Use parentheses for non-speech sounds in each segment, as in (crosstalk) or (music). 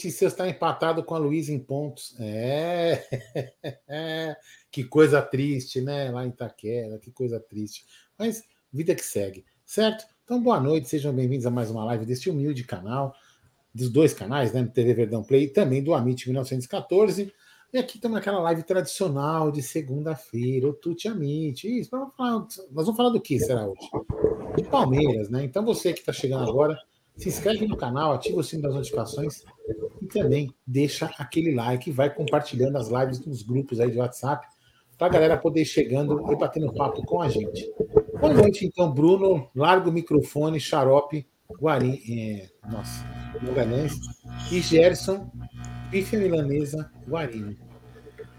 Letícia está empatado com a Luísa em pontos. (laughs) É. que coisa triste, né? Lá em Itaquera, que coisa triste. Mas vida que segue, certo? Então, boa noite, sejam bem-vindos a mais uma live deste humilde canal, dos dois canais, né? TV Verdão Play e também do Amit 1914. E aqui estamos naquela live tradicional de segunda-feira, o Tuti Amit. Isso, nós vamos falar do que será hoje? De Palmeiras, né? Então, você que está chegando agora se inscreve no canal, ativa o sino das notificações e também deixa aquele like vai compartilhando as lives nos grupos aí de WhatsApp para a galera poder chegando e batendo papo com a gente. Boa noite, então, Bruno. Larga o microfone, xarope, Guari, é, nossa, Magalhães e Gerson, bife milanesa, Guarino.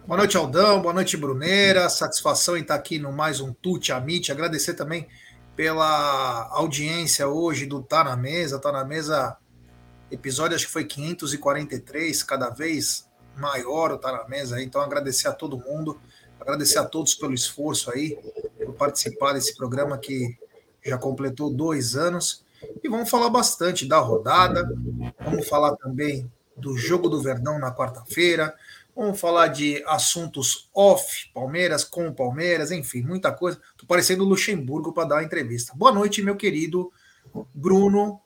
Boa noite, Aldão. Boa noite, Bruneira. Satisfação em estar aqui no mais um Tute Amit. Agradecer também pela audiência hoje do Tá na Mesa. Tá na Mesa, episódio acho que foi 543, cada vez maior o Tá na Mesa. Então, agradecer a todo mundo, agradecer a todos pelo esforço aí, por participar desse programa que já completou dois anos. E vamos falar bastante da rodada, vamos falar também do jogo do Verdão na quarta-feira, Vamos falar de assuntos off, Palmeiras, com Palmeiras, enfim, muita coisa. Tô parecendo Luxemburgo para dar uma entrevista. Boa noite, meu querido Bruno,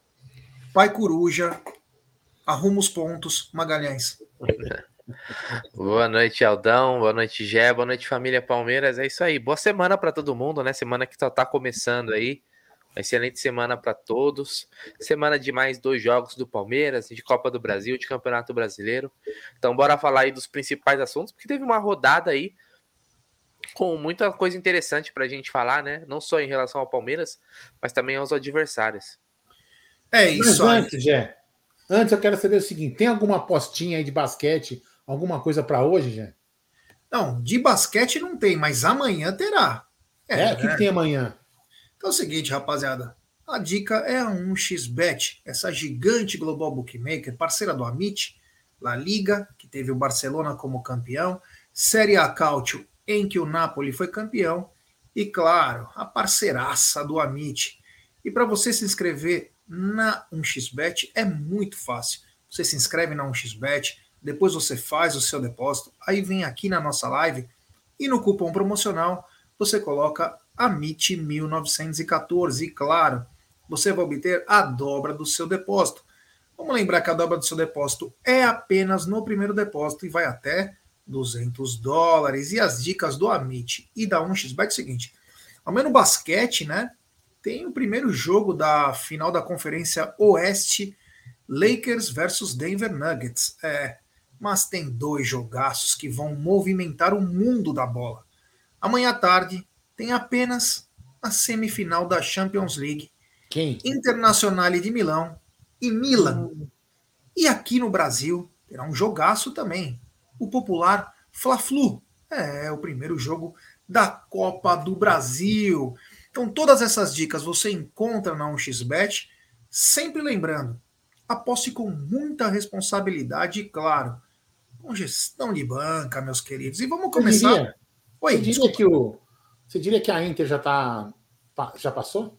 Pai Coruja, arruma os pontos, Magalhães. (laughs) Boa noite, Aldão. Boa noite, Gé. Boa noite, família Palmeiras. É isso aí. Boa semana para todo mundo, né? Semana que só tá começando aí. Uma excelente semana para todos. Semana de mais dois jogos do Palmeiras, de Copa do Brasil, de Campeonato Brasileiro. Então, bora falar aí dos principais assuntos, porque teve uma rodada aí com muita coisa interessante para a gente falar, né? Não só em relação ao Palmeiras, mas também aos adversários. É isso. Mas antes, Jé, antes eu quero saber o seguinte: tem alguma apostinha aí de basquete, alguma coisa para hoje, Jé? Não, de basquete não tem, mas amanhã terá. É, é o que, que tem amanhã? Então é o seguinte, rapaziada. A dica é a 1xBet, essa gigante global bookmaker, parceira do Amit, La Liga, que teve o Barcelona como campeão, Série A Cautio, em que o Napoli foi campeão, e claro, a parceiraça do Amit. E para você se inscrever na 1xBet é muito fácil. Você se inscreve na 1xBet, depois você faz o seu depósito, aí vem aqui na nossa live e no cupom promocional você coloca AMIT 1914. E claro, você vai obter a dobra do seu depósito. Vamos lembrar que a dobra do seu depósito é apenas no primeiro depósito e vai até 200 dólares. E as dicas do Amit e da 1xBet é o seguinte: ao menos no basquete, né? Tem o primeiro jogo da final da Conferência Oeste, Lakers versus Denver Nuggets. É, mas tem dois jogaços que vão movimentar o mundo da bola. Amanhã à tarde, tem apenas a semifinal da Champions League. Quem? Internazionale de Milão e Milan. E aqui no Brasil terá um jogaço também. O popular Fla-Flu. É, é o primeiro jogo da Copa do Brasil. Então todas essas dicas você encontra na 1xBet, sempre lembrando, aposte com muita responsabilidade e claro, com gestão de banca, meus queridos. E vamos começar. Eu diria, Oi, eu diria que o você diria que a Inter já tá. Já passou?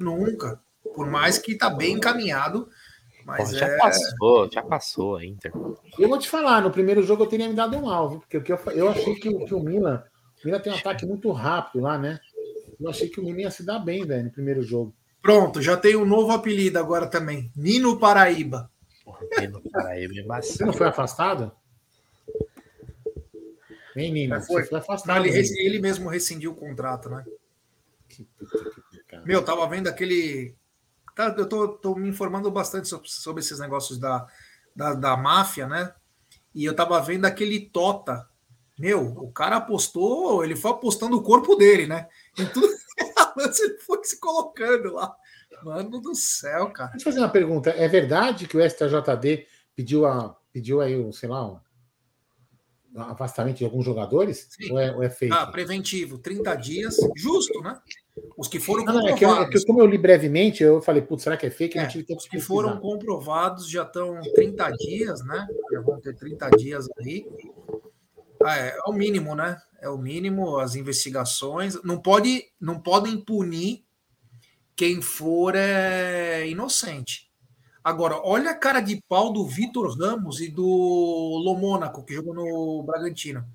Nunca. Por mais que tá bem encaminhado. Mas Pô, já é... passou, já passou a Inter. Eu vou te falar, no primeiro jogo eu teria me dado um alvo, porque eu, eu achei que, que o Milan. O Milan tem um ataque muito rápido lá, né? Eu achei que o Milan ia se dar bem, velho, no primeiro jogo. Pronto, já tem um novo apelido agora também. Nino Paraíba. Nino Paraíba é Você não foi afastado? Menina, foi. foi afastado. Não, ele, ele, mesmo rescindiu o contrato, né? Que Meu, tava vendo aquele. Tá, eu tô, tô me informando bastante sobre, sobre esses negócios da, da, da, máfia, né? E eu tava vendo aquele Tota. Meu, o cara apostou, ele foi apostando o corpo dele, né? Em tudo (laughs) ele foi se colocando lá. Mano do céu, cara. Deixa eu fazer uma pergunta. É verdade que o STJD pediu, a, pediu aí, sei lá, um, afastamento de alguns jogadores? Ou é, ou é fake? Ah, preventivo, 30 dias, justo, né? Os que foram não, comprovados. Não, é que, é que, como eu li brevemente, eu falei, putz, será que é fake? É, os que foram comprovados já estão 30 dias, né? Já vão ter 30 dias aí. Ah, é, é, o mínimo, né? É o mínimo, as investigações. Não, pode, não podem punir quem for é, inocente. Agora, olha a cara de pau do Vitor Ramos e do Lomônaco, que jogou no Bragantino.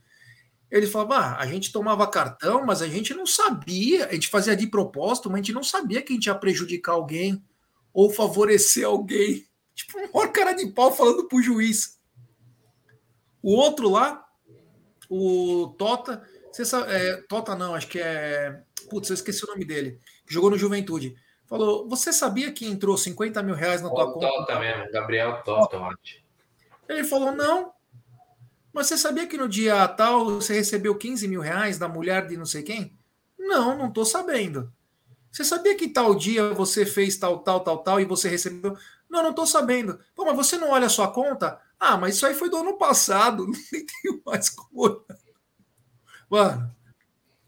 Ele falava: ah, a gente tomava cartão, mas a gente não sabia, a gente fazia de propósito, mas a gente não sabia que a gente ia prejudicar alguém ou favorecer alguém. (laughs) Tipo, uma cara de pau falando pro juiz. O outro lá, o Tota, sabe, é, Tota não, acho que é. Putz, eu esqueci o nome dele. Jogou no Juventude. Falou: Você sabia que entrou 50 mil reais na tua o conta? Tota mesmo, Gabriel Tota, eu acho. Ele falou: Não, mas você sabia que no dia tal você recebeu 15 mil reais da mulher de não sei quem? Não, não estou sabendo. Você sabia que tal dia você fez tal, tal, tal, tal e você recebeu? Não, não estou sabendo. Pô, mas você não olha a sua conta? Ah, mas isso aí foi do ano passado. (laughs) Não tenho mais como. Mano,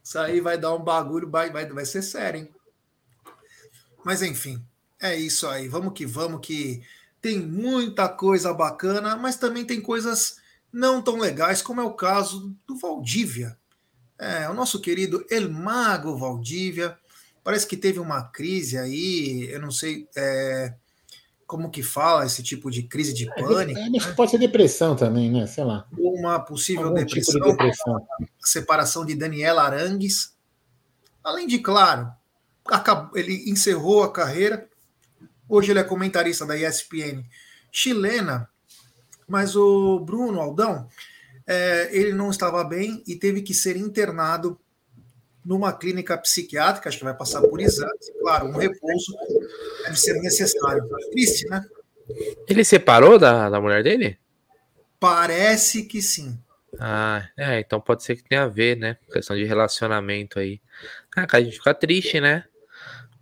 isso aí vai dar um bagulho, vai, vai, vai ser sério, hein? Mas enfim, é isso aí. Vamos que vamos, que tem muita coisa bacana, mas também tem coisas não tão legais, como é o caso do Valdívia. É, o nosso querido El Mago Valdívia. Parece que teve uma crise aí, eu não sei é, como que fala esse tipo de crise de é, pânico. É, né? Pode ser depressão também, né? Sei lá. Uma possível depressão, tipo de depressão. separação de Daniela Arangues. Além de, claro, ele encerrou a carreira. Hoje ele é comentarista da ESPN chilena mas o Bruno Aldão, é, ele não estava bem e teve que ser internado numa clínica psiquiátrica, acho que vai passar por exames, claro, um repouso deve ser necessário. Triste, né? Ele separou da, da mulher dele? Parece que sim. Ah, é, então pode ser que tenha a ver, né? Questão de relacionamento aí. Ah, cara, a gente fica triste, né?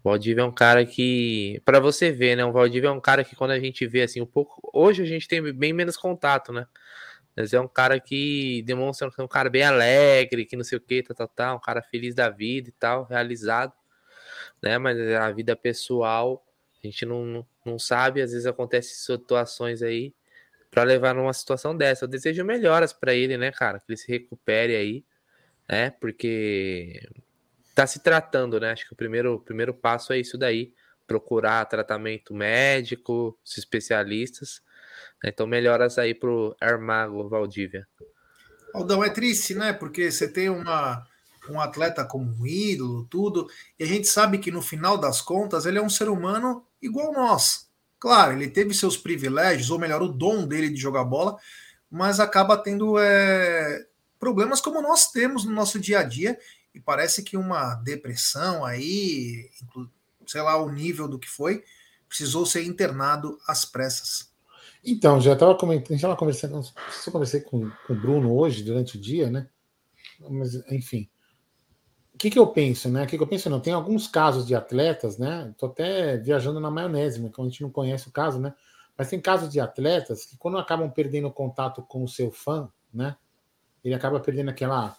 Valdívia é um cara que, para você ver, né? O Valdívia é um cara que quando a gente vê assim um pouco, hoje a gente tem bem menos contato, né? Mas é um cara que demonstra que é um cara bem alegre, que não sei o que, tal, tal, tal, um cara feliz da vida e tal, realizado, né? Mas a vida pessoal, a gente não, não sabe, às vezes acontecem situações aí para levar numa situação dessa. Eu desejo melhoras para ele, né, cara? Que ele se recupere aí, né? Porque tá se tratando, né? Acho que o primeiro, o primeiro passo é isso daí, procurar tratamento médico, os especialistas. Né? Então, melhoras aí pro Armago Valdívia. Aldão, é triste, né? Porque você tem uma, um atleta como um ídolo, tudo, e a gente sabe que no final das contas ele é um ser humano igual nós. Claro, ele teve seus privilégios, ou melhor, o dom dele de jogar bola, mas acaba tendo é, problemas como nós temos no nosso dia a dia e parece que uma depressão aí, sei lá o nível do que foi, precisou ser internado às pressas. Então, já estava comentando, já conversando, eu conversei com, com o Bruno hoje, durante o dia, né? Mas, enfim. O que, que eu penso, né? O que, que eu penso? Não, tem alguns casos de atletas, né? Estou até viajando na maionese, né? Que a gente não conhece o caso, né? Mas tem casos de atletas que, quando acabam perdendo contato com o seu fã, né? Ele acaba perdendo aquela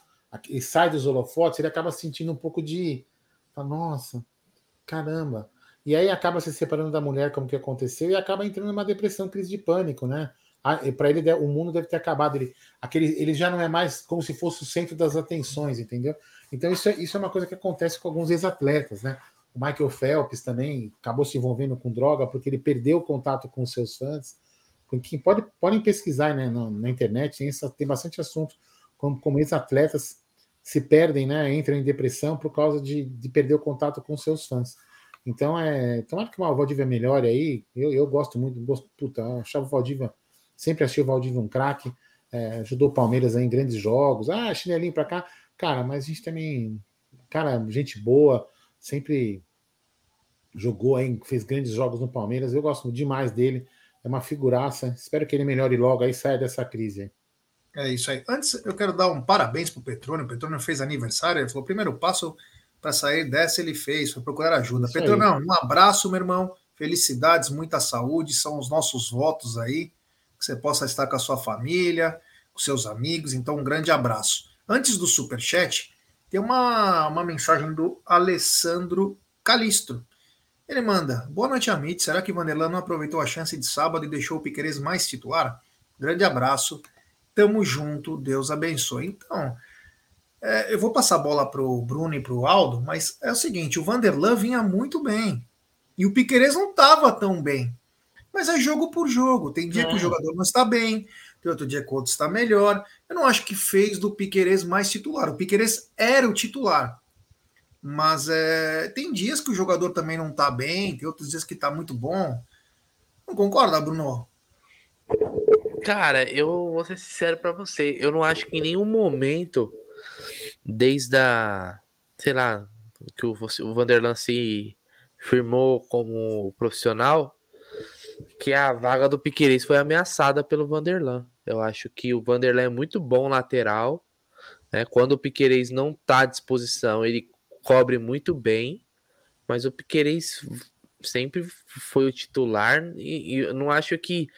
e sai dos holofotes, ele acaba sentindo um pouco de. Nossa, caramba. E aí acaba se separando da mulher, como que aconteceu, e acaba entrando numa depressão, crise de pânico, né? Para ele, o mundo deve ter acabado. Ele, aquele, ele já não é mais como se fosse o centro das atenções, entendeu? Então, isso é, isso é uma coisa que acontece com alguns ex-atletas, né? O Michael Phelps também acabou se envolvendo com droga porque ele perdeu o contato com os seus fãs. Pode, podem pesquisar né, na, na internet, tem, tem bastante assunto como, como ex-atletas se perdem, né, entram em depressão por causa de, de perder o contato com seus fãs. Então, é, tomara que o Valdívia melhore aí. Eu, eu gosto muito, gosto, puta, achava o Valdívia, sempre achei o Valdívia um craque, é, ajudou o Palmeiras aí em grandes jogos. Ah, chinelinho para cá. Cara, mas a gente também, cara, gente boa, sempre jogou aí, fez grandes jogos no Palmeiras. Eu gosto demais dele, é uma figuraça. Espero que ele melhore logo aí, saia dessa crise. É isso aí. Antes, eu quero dar um parabéns para o Petrônio. O Petrônio fez aniversário. Ele falou: primeiro passo para sair dessa ele fez, foi procurar ajuda. Isso Petrônio, um abraço, meu irmão. Felicidades, muita saúde. São os nossos votos aí. Que você possa estar com a sua família, com seus amigos. Então, um grande abraço. Antes do superchat, tem uma, uma mensagem do Alessandro Calistro. Ele manda: Boa noite, Amit. Será que Vanderlan não aproveitou a chance de sábado e deixou o Piqueires mais titular? Grande abraço. Tamo junto, Deus abençoe. Então, é, eu vou passar a bola para o Bruno e para o Aldo, mas é o seguinte: o Vanderlan vinha muito bem e o Piquerez não estava tão bem. Mas é jogo por jogo. Tem dia é. que o é. jogador não está bem, tem outro dia que o outro está melhor. Eu não acho que fez do Piquerez mais titular. O Piquerez era o titular. Mas é, tem dias que o jogador também não está bem, tem outros dias que está muito bom. Não concorda, Bruno? Cara, eu vou ser sincero para você. Eu não acho que em nenhum momento, desde a. Sei lá, que o, o Vanderlan se firmou como profissional, que a vaga do Piqueires foi ameaçada pelo Vanderlan. Eu acho que o Vanderlan é muito bom lateral. Né? Quando o Piqueires não está à disposição, ele cobre muito bem. Mas o Piqueires sempre foi o titular. E, e eu não acho que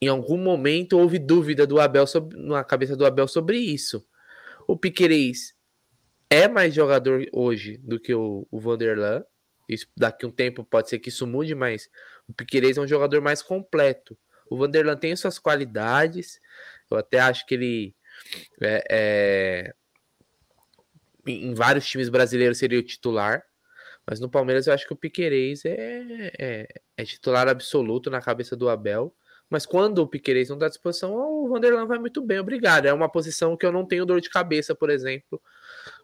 em algum momento houve dúvida do Abel sobre, na cabeça do Abel sobre isso. O Piqueires é mais jogador hoje do que o, o Vanderlan. Isso, daqui um tempo pode ser que isso mude, mas o Piqueires é um jogador mais completo. O Vanderlan tem suas qualidades. Eu até acho que ele é, é, em vários times brasileiros seria o titular. Mas no Palmeiras eu acho que o Piqueires é, é, é titular absoluto na cabeça do Abel. Mas quando o Piqueires não dá disposição, o Vanderlan vai muito bem, obrigado. É uma posição que eu não tenho dor de cabeça, por exemplo,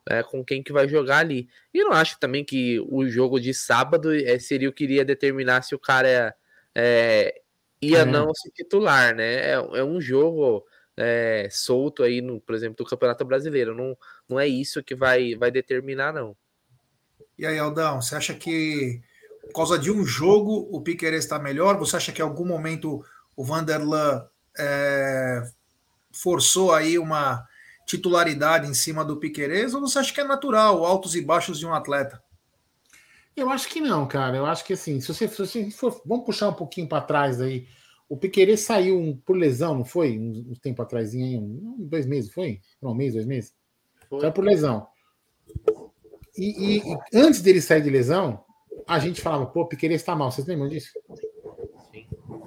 é, com quem que vai jogar ali. E não acho também que o jogo de sábado é, seria o que iria determinar se o cara é, ia é. não se titular, né? É, é um jogo é, solto aí, no, por exemplo, do Campeonato Brasileiro. Não, não é isso que vai, vai determinar, não. E aí, Aldão, você acha que por causa de um jogo o Piqueires está melhor? Você acha que em algum momento o Vanderlan é, forçou aí uma titularidade em cima do Piquerez ou você acha que é natural, altos e baixos de um atleta? Eu acho que não, cara. Eu acho que assim, se você, se você for, vamos puxar um pouquinho para trás aí. O Piquerez saiu um, por lesão, não foi? Um, um tempo atrás, aí, um, dois meses, foi? Um mês, dois meses? Foi. Saiu por lesão. E, e, e, antes dele sair de lesão, a gente falava, pô, o Piquerez tá mal. Vocês lembram disso?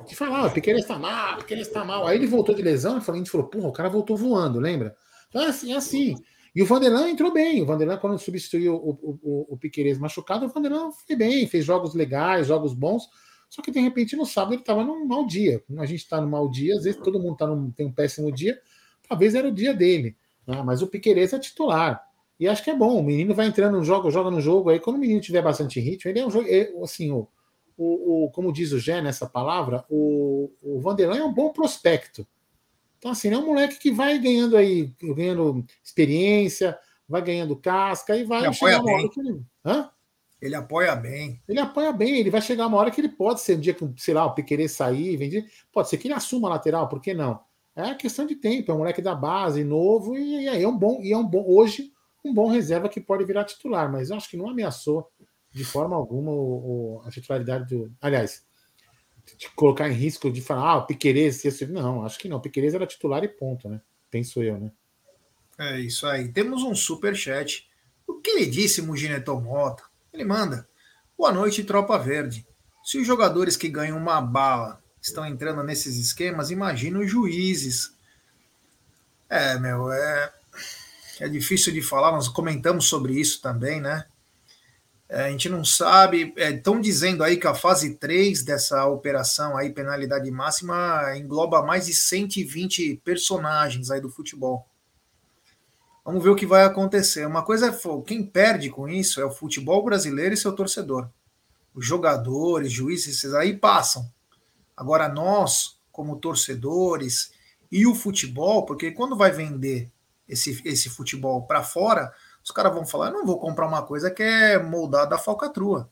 Que falava, o Piquerez tá mal, o Piquerez tá mal. Aí ele voltou de lesão e a gente falou, porra, o cara voltou voando, lembra? Então, é assim, é assim. E o Vanderlan entrou bem. O Vanderlan, quando substituiu o, o, o, o machucado, o Vanderlan foi bem, fez jogos legais, jogos bons. Só que de repente no sábado ele estava num mau dia. A gente está num mau dia, às vezes todo mundo tá num, tem um péssimo dia, talvez era o dia dele. Né? Mas o Piqueires é titular. E acho que é bom. O menino vai entrando no jogo, joga no jogo. Aí quando o menino tiver bastante ritmo, ele é um jogo. É, assim, o, o, o, como diz o Gé nessa palavra, o, o Vanderlan é um bom prospecto. Então, assim, é um moleque que vai ganhando aí, ganhando experiência, vai ganhando casca e vai ele chegar uma hora que ele. Hã? Ele apoia bem. Ele apoia bem, ele vai chegar uma hora que ele pode ser um dia que, sei lá, o querer sair, vender. Pode ser que ele assuma a lateral, por que não? É questão de tempo, é um moleque da base, novo, e, e é um bom, e é um bom, hoje, um bom reserva que pode virar titular, mas eu acho que não ameaçou de forma alguma o, o, a titularidade do. Aliás, de colocar em risco de falar, ah, o Piquerez, não, acho que não, o Piquerez era titular e ponto, né? Penso eu, né? É isso aí. Temos um super chat. O queridíssimo Gineton Mota, ele manda: Boa noite, tropa verde. Se os jogadores que ganham uma bala estão entrando nesses esquemas, imagina os juízes. É, meu, é, é difícil de falar, nós comentamos sobre isso também, né? É, a gente não sabe. Estão é, dizendo aí que a fase 3 dessa operação aí, penalidade máxima, engloba mais de 120 personagens aí do futebol. Vamos ver o que vai acontecer. Uma coisa é quem perde com isso é o futebol brasileiro e seu torcedor. Os jogadores, juízes, esses aí passam. Agora nós, como torcedores, e o futebol, porque quando vai vender esse, esse futebol para fora, os caras vão falar: eu não vou comprar uma coisa que é moldada a falcatrua.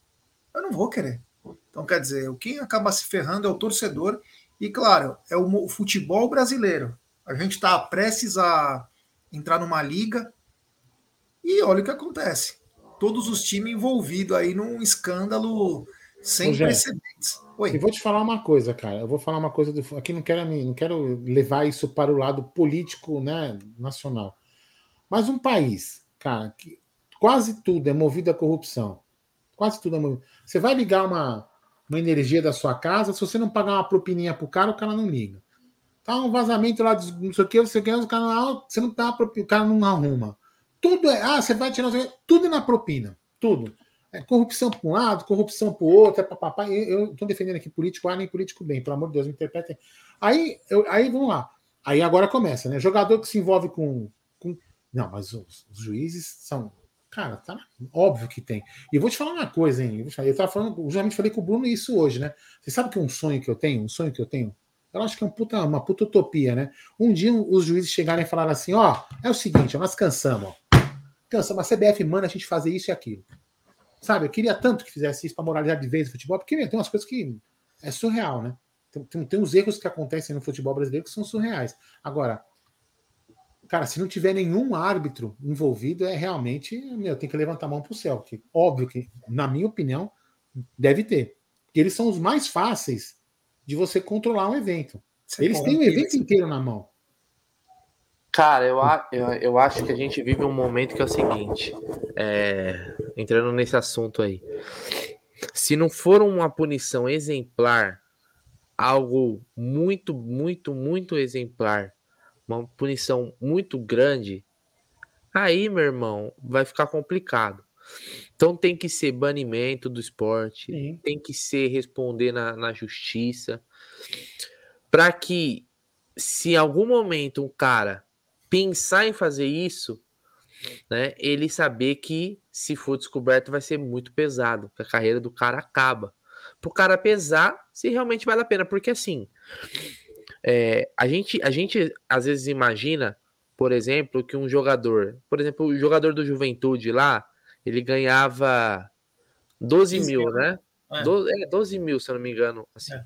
Eu não vou querer. Então, quer dizer, quem acaba se ferrando é o torcedor. E, claro, é o futebol brasileiro. A gente está prestes a entrar numa liga e olha o que acontece. Todos os times envolvidos aí num escândalo sem precedentes. Oi. Eu vou te falar uma coisa, cara. Eu vou falar uma coisa do... aqui não quero não quero levar isso para o lado político, né, nacional. Mas um país cara, que quase tudo é movido à corrupção. Quase tudo é movido. Você vai ligar uma, uma energia da sua casa, se você não pagar uma propininha pro cara, o cara não liga. Tá um vazamento lá, de, não sei o que, você quer, o não, você não dá o cara não arruma. Tudo é, ah, você vai tirar, tudo é na propina, tudo. é corrupção para um lado, corrupção para o outro, é papapá. Eu estou defendendo aqui político A nem político bem, pelo amor de Deus, me interpretem. Aí, aí vamos lá. Aí agora começa, né? Jogador que se envolve com. Não, mas os, os juízes são. Cara, tá óbvio que tem. E vou te falar uma coisa, hein? Eu estava falando, eu já falei com o Bruno isso hoje, né? Você sabe que é um sonho que eu tenho, um sonho que eu tenho, eu acho que é um puta, uma puta utopia, né? Um dia os juízes chegarem e falarem assim: ó, é o seguinte, nós cansamos, ó. Cansamos, a CBF manda a gente fazer isso e aquilo. Sabe, eu queria tanto que fizesse isso para moralizar de vez o futebol, porque tem umas coisas que é surreal, né? Tem, tem, tem uns erros que acontecem no futebol brasileiro que são surreais. Agora, cara, se não tiver nenhum árbitro envolvido, é realmente, meu, tem que levantar a mão pro céu. Que, óbvio que, na minha opinião, deve ter. Porque eles são os mais fáceis de você controlar um evento. Você eles têm o evento inteiro na mão. Cara, eu, eu, eu acho que a gente vive um momento que é o seguinte, é, entrando nesse assunto aí. Se não for uma punição exemplar, algo muito, muito, muito exemplar, uma punição muito grande, aí, meu irmão, vai ficar complicado. Então tem que ser banimento do esporte, Sim. tem que ser responder na, na justiça, para que, se em algum momento um cara pensar em fazer isso, né, ele saber que se for descoberto vai ser muito pesado, que a carreira do cara acaba. Pro cara pesar se realmente vale a pena, porque assim, é, a, gente, a gente às vezes imagina, por exemplo, que um jogador, por exemplo, o jogador do Juventude lá, ele ganhava 12 mil, né? É. 12, é, 12 mil, se eu não me engano. Assim. É.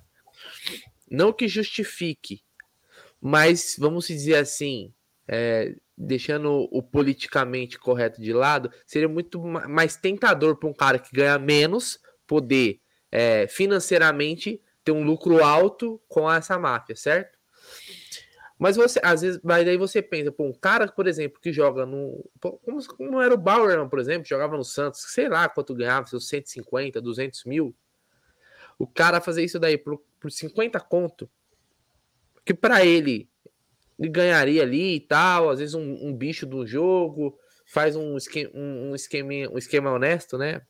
Não que justifique, mas vamos dizer assim, é, deixando o politicamente correto de lado, seria muito mais tentador para um cara que ganha menos poder é, financeiramente ter um lucro alto com essa máfia, certo? Mas você, às vezes, mas daí você pensa, pô, um cara, por exemplo, que joga no. Como, como era o Bauer, por exemplo, jogava no Santos, sei lá quanto ganhava, seus 150, 200 mil. O cara fazer isso daí por, por 50 conto, que para ele ele ganharia ali e tal, às vezes um, um bicho do jogo, faz um esquema, um, esquema, um esquema honesto, né?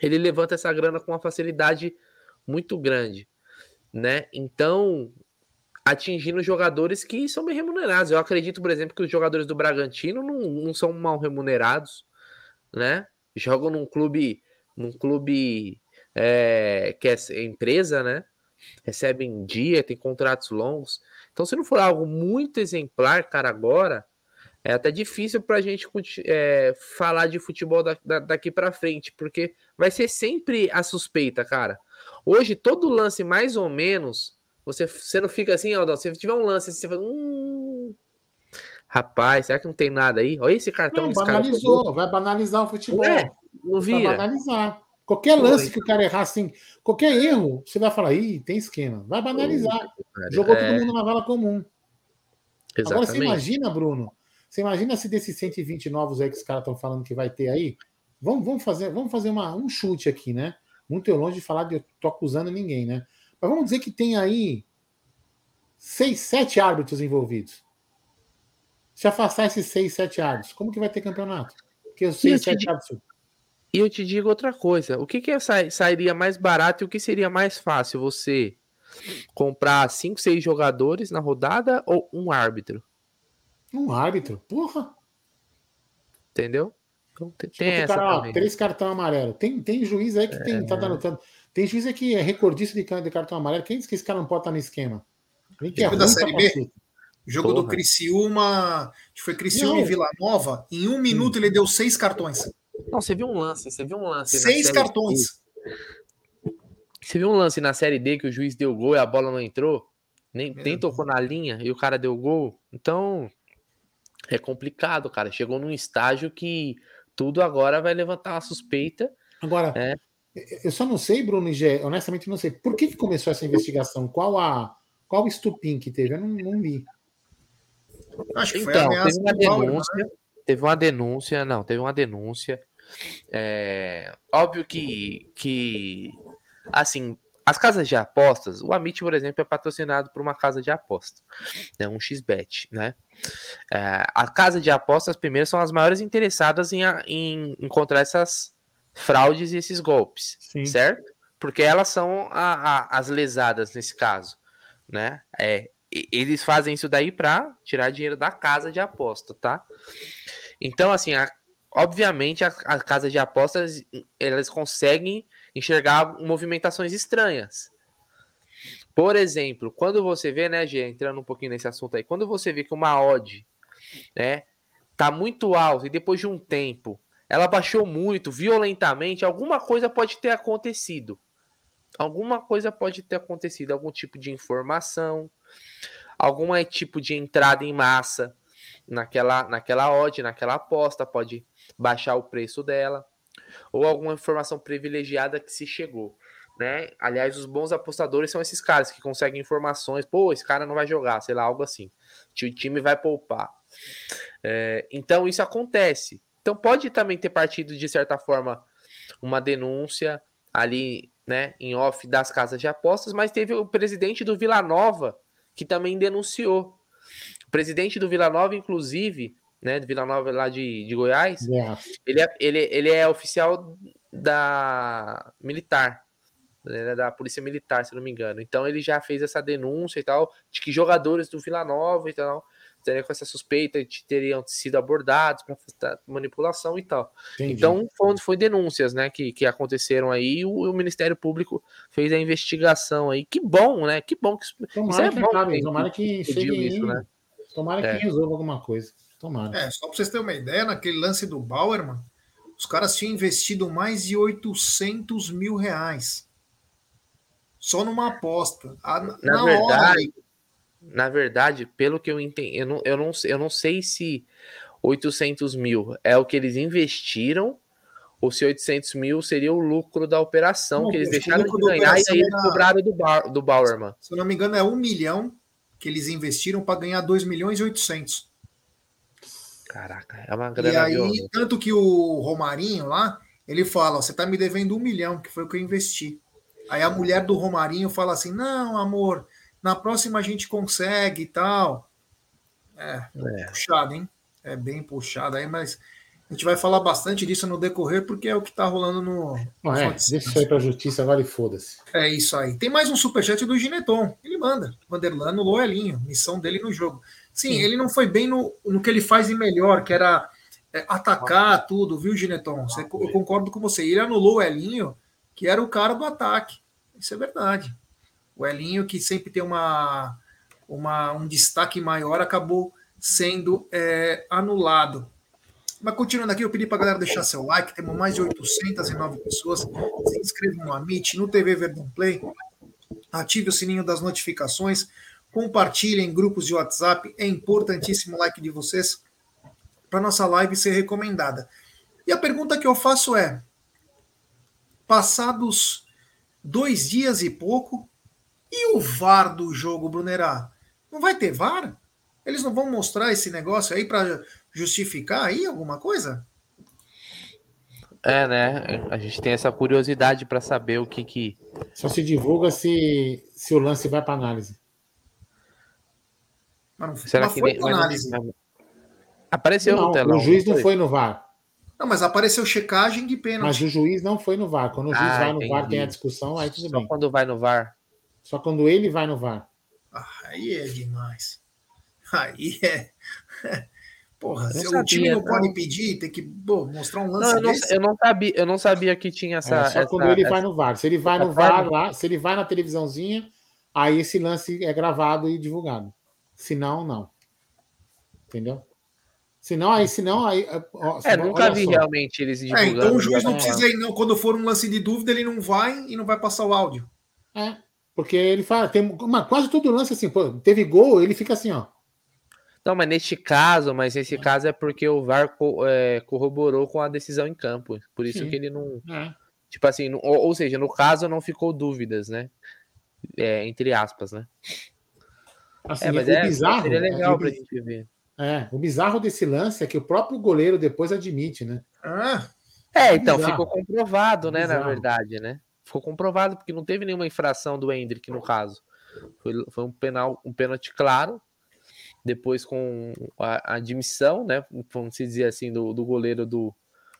Ele levanta essa grana com uma facilidade muito grande, né? Então, atingindo jogadores que são bem remunerados. Eu acredito, por exemplo, que os jogadores do Bragantino não, não são mal remunerados, né? Jogam num clube, num clube é, que é empresa, né? Recebem dia, tem contratos longos. Então, se não for algo muito exemplar, cara, agora, é até difícil para a gente é, falar de futebol da, da, daqui para frente, porque vai ser sempre a suspeita, cara. Hoje, todo lance, mais ou menos, você, você não fica assim, Aldão, se tiver um lance, você fala, hum, rapaz, será que não tem nada aí? Olha esse cartão. Não, banalizou, cara. vai banalizar o futebol. É, não vira. Vai banalizar. Qualquer lance Foi. que o cara errar assim, qualquer erro, você vai falar, ih, tem esquema. Vai banalizar. Jogou é... todo mundo na vala comum. Exatamente. Agora você imagina, Bruno, você imagina se desses 120 novos aí que os caras estão falando que vai ter aí, vamos, vamos fazer, vamos fazer uma, um chute aqui, né? Muito longe de falar de eu tô acusando ninguém, né? Mas vamos dizer que tem aí seis, sete árbitros envolvidos. Se afastar esses seis, sete árbitros, como que vai ter campeonato? Porque os seis, sete árbitros e eu te digo outra coisa: o que, que é, sairia mais barato e o que seria mais fácil? Você comprar 5, 6 jogadores na rodada ou um árbitro? Um árbitro? Porra! Entendeu? Então, tem, tipo, essa cara, ó, três cartão amarelo. Tem, tem juiz aí que é... tem, tá dando tanto. Tem juiz aí que é recordista de, de cartão amarelo. Quem diz que esse cara não pode estar no esquema? que é da Série B? Jogo Porra. do Criciúma, que foi Criciúma não. e Vila Nova. Em um minuto hum. ele deu seis cartões. Não, você viu um lance, você viu um lance. Seis cartões. D. Você viu um lance na série D que o juiz deu gol e a bola não entrou? Nem, nem tocou na linha e o cara deu gol. Então, é complicado, cara. Chegou num estágio que tudo agora vai levantar uma suspeita. Agora, é. eu só não sei, Bruno e Gé, honestamente não sei. Por que, que começou essa investigação? Qual a qual o estupim que teve? Eu não, não li. Acho que então, foi teve uma denúncia. Né? Teve uma denúncia, não, teve uma denúncia é, óbvio que, que, assim, as casas de apostas, o Amit, por exemplo, é patrocinado por uma casa de aposta, né, um XBet, né? É, a casa de apostas, primeiro, são as maiores interessadas em, em encontrar essas, fraudes e esses golpes, Sim. certo? Porque elas são a, a, as lesadas nesse caso, né? É, eles fazem isso daí para tirar dinheiro da casa de aposta, tá? Então, assim, a, obviamente a, a casa de apostas elas conseguem enxergar movimentações estranhas. Por exemplo, quando você vê, né, Gê, entrando um pouquinho nesse assunto aí, quando você vê que uma odd, né, tá muito alta e depois de um tempo ela baixou muito, violentamente, alguma coisa pode ter acontecido. Alguma coisa pode ter acontecido, algum tipo de informação, algum tipo de entrada em massa naquela, naquela odd, naquela aposta, pode baixar o preço dela, ou alguma informação privilegiada que se chegou. Né? Aliás, os bons apostadores são esses caras que conseguem informações, pô, esse cara não vai jogar, sei lá, algo assim. O time vai poupar. É, então isso acontece. Então pode também ter partido, de certa forma, uma denúncia ali, né, em off das casas de apostas, mas teve o presidente do Vila Nova que também denunciou. O presidente do Vila Nova, inclusive, né, do Vila Nova lá de, de Goiás, yeah. ele, é, ele, ele é oficial da militar, né, da polícia militar, se não me engano. Então ele já fez essa denúncia e tal, de que jogadores do Vila Nova e tal estaria com essa suspeita de teriam sido abordados para manipulação e tal. Entendi. Então foi, foi, denúncias, né, que, que aconteceram aí e o, o, Ministério Público fez a investigação aí. Que bom, né? Que bom que tomara isso é que, bom, acabe, tomara que chegue isso, né? Tomara é. que resolva alguma coisa. Tomara. É, só para vocês terem uma ideia, naquele lance do Bauer, mano, os caras tinham investido mais de 800 mil reais. Só numa aposta. A, na, na verdade, hora, na verdade, pelo que eu entendi, eu não, eu não, eu não sei se 800 mil é o que eles investiram ou se 800 mil seria o lucro da operação não, que eles deixaram de ganhar e aí eles era... cobraram do, bar, do Bauerman. Se eu não me engano, é um milhão que eles investiram para ganhar 2 milhões e 800. Caraca, é uma grana. E aí, tanto que o Romarinho lá, ele fala: você tá me devendo um milhão, que foi o que eu investi. Aí a mulher do Romarinho fala assim: não, amor, na próxima a gente consegue e tal. É, é, puxado, hein? É bem puxado aí, mas a gente vai falar bastante disso no decorrer, porque é o que tá rolando no. Não, é, deixa isso aí pra justiça agora e foda-se. É isso aí. Tem mais um superchat do Gineton. Ele manda. Vanderlan no Loelinho, missão dele no jogo. Sim, Sim, ele não foi bem no, no que ele faz de melhor, que era é, atacar tudo, viu, Gineton? Você, eu concordo com você. Ele anulou o Elinho, que era o cara do ataque. Isso é verdade. O Elinho, que sempre tem uma, uma, um destaque maior, acabou sendo é, anulado. Mas continuando aqui, eu pedi para a galera deixar seu like. Temos mais de 809 pessoas. Se inscrevam no Amit, no TV Verdão Play. Ative o sininho das notificações. Compartilhem em grupos de WhatsApp. É importantíssimo o like de vocês para nossa live ser recomendada. E a pergunta que eu faço é: passados dois dias e pouco, e o VAR do jogo, Brunerá? Não vai ter VAR? Eles não vão mostrar esse negócio aí para justificar aí alguma coisa? É, né? A gente tem essa curiosidade para saber o que que. Só se divulga se, se o lance vai para análise. Mas não, Será que foi nem, análise? Não... Apareceu não, no telão. O juiz não foi no VAR. Não, mas apareceu checagem de pênalti. Mas o juiz não foi no VAR. Quando o juiz ah, vai no entendi. VAR, tem a discussão, aí tudo Só bem. quando vai no VAR. Só quando ele vai no VAR. Ah, aí é demais. Aí é. (laughs) Porra, se o time não, pode pedir, tem que pô, mostrar um lance não, eu, não, eu, não, sabia, eu não sabia que tinha essa. É, só essa, quando ele essa, vai no VAR. Se ele vai no VAR lá, se ele vai na televisãozinha, aí esse lance é gravado e divulgado. Se não, não. Entendeu? Se não, aí, se não, aí. Ó, é, nunca vi só. realmente eles divulgando. É, então o juiz não precisa ir, não. Quando for um lance de dúvida, ele não vai e não vai passar o áudio. É. Porque ele fala, tem uma, quase todo lance assim, pô, teve gol, ele fica assim, ó. Não, mas neste caso, mas nesse caso é porque o VAR co, é, corroborou com a decisão em campo. Por isso Sim. que ele não. É. Tipo assim, ou, ou, seja, no caso não ficou dúvidas, né? É, entre aspas, né? Assim, é, mas o é, bizarro, seria legal é, pra gente ver. É, o bizarro desse lance é que o próprio goleiro depois admite, né? Ah, é, então bizarro. ficou comprovado, né, bizarro. na verdade, né? ficou comprovado, porque não teve nenhuma infração do Hendrick no caso. Foi, foi um penal, um pênalti claro. Depois com a, a admissão, né? Vamos dizer assim, do, do goleiro do,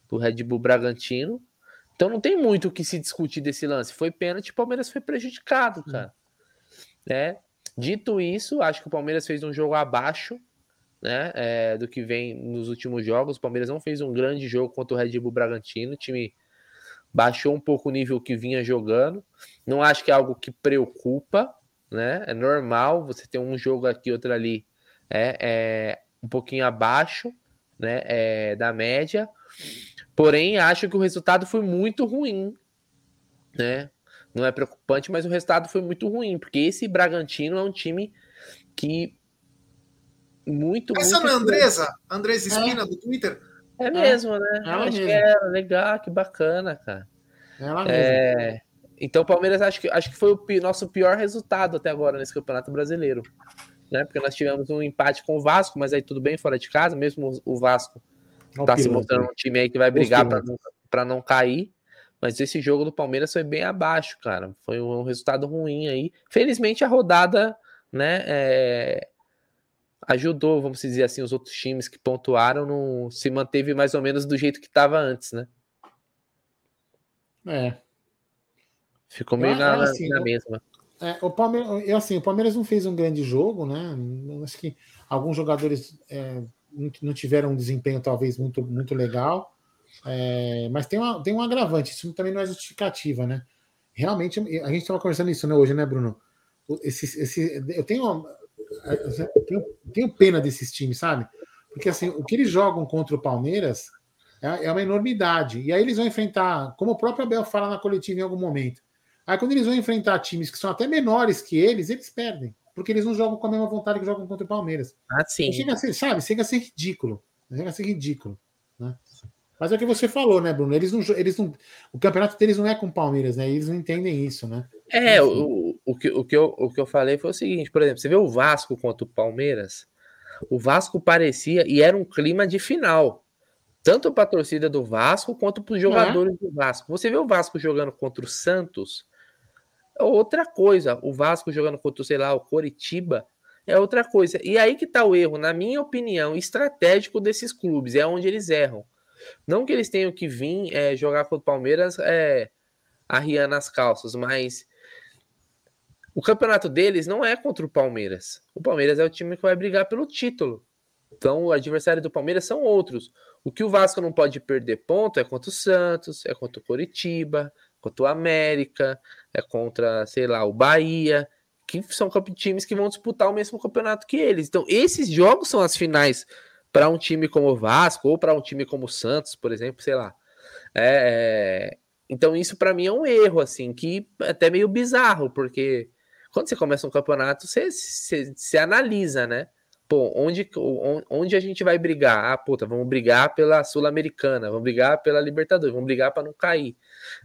do Red Bull Bragantino. Então não tem muito o que se discutir desse lance. Foi pênalti, o Palmeiras foi prejudicado, cara. Né? Dito isso, acho que o Palmeiras fez um jogo abaixo né, é, do que vem nos últimos jogos. O Palmeiras não fez um grande jogo contra o Red Bull Bragantino. O time baixou um pouco o nível que vinha jogando. Não acho que é algo que preocupa, né? É normal você ter um jogo aqui, outro ali, é, é um pouquinho abaixo, né, é, da média. Porém, acho que o resultado foi muito ruim, né? Não é preocupante, mas o resultado foi muito ruim, porque esse Bragantino é um time que muito, Essa muito. Não é Andresa? Andresa Espina é. do Twitter? É mesmo, né? Ela acho mesmo. que é legal, que bacana, cara. Ela é... mesmo. Então, o Palmeiras acho que, acho que foi o nosso pior resultado até agora nesse Campeonato Brasileiro. Né? Porque nós tivemos um empate com o Vasco, mas aí tudo bem fora de casa, mesmo o Vasco está se mostrando um time aí que vai brigar para não, não cair. Mas esse jogo do Palmeiras foi bem abaixo, cara. Foi um, resultado ruim aí. Felizmente a rodada, né, é, ajudou, vamos dizer assim, os outros times que pontuaram no, se manteve mais ou menos do jeito que estava antes, né? É. Ficou meio na, é assim, na, mesma. É, o Palmeiras, eu, assim, o Palmeiras não fez um grande jogo, né? Acho que alguns jogadores é, não tiveram um desempenho talvez muito, muito legal. É, mas tem, uma, tem um agravante, isso também não é justificativa, né? Realmente, a gente estava conversando isso né, hoje, né, Bruno? Esse, esse, eu tenho, eu tenho, tenho, pena desses times, sabe? Porque assim, o que eles jogam contra o Palmeiras é, é uma enormidade. E aí eles vão enfrentar, como o próprio Abel fala na coletiva em algum momento. Aí quando eles vão enfrentar times que são até menores que eles, eles perdem. Porque eles não jogam com a mesma vontade que jogam contra o Palmeiras. Ah, sim. Chega a ser, sabe? Chega a ser ridículo. Chega a ser ridículo. Mas é o que você falou, né, Bruno? Eles não, eles não, o campeonato deles não é com o Palmeiras, né? Eles não entendem isso, né? É, o, o, que, o, que eu, o que eu falei foi o seguinte, por exemplo, você vê o Vasco contra o Palmeiras, o Vasco parecia, e era um clima de final, tanto para a torcida do Vasco quanto para os jogadores é. do Vasco. Você vê o Vasco jogando contra o Santos, é outra coisa. O Vasco jogando contra, sei lá, o Coritiba, é outra coisa. E aí que tá o erro, na minha opinião, estratégico desses clubes, é onde eles erram. Não que eles tenham que vir é, jogar contra o Palmeiras é, arriando as calças, mas o campeonato deles não é contra o Palmeiras. O Palmeiras é o time que vai brigar pelo título. Então, o adversário do Palmeiras são outros. O que o Vasco não pode perder ponto é contra o Santos, é contra o Coritiba, contra o América, é contra, sei lá, o Bahia, que são times que vão disputar o mesmo campeonato que eles. Então, esses jogos são as finais para um time como o Vasco ou para um time como o Santos, por exemplo, sei lá. É, é... Então isso para mim é um erro, assim, que é até meio bizarro, porque quando você começa um campeonato, você, você, você analisa, né? Pô, onde, onde a gente vai brigar? Ah, puta, vamos brigar pela Sul-Americana, vamos brigar pela Libertadores, vamos brigar para não cair,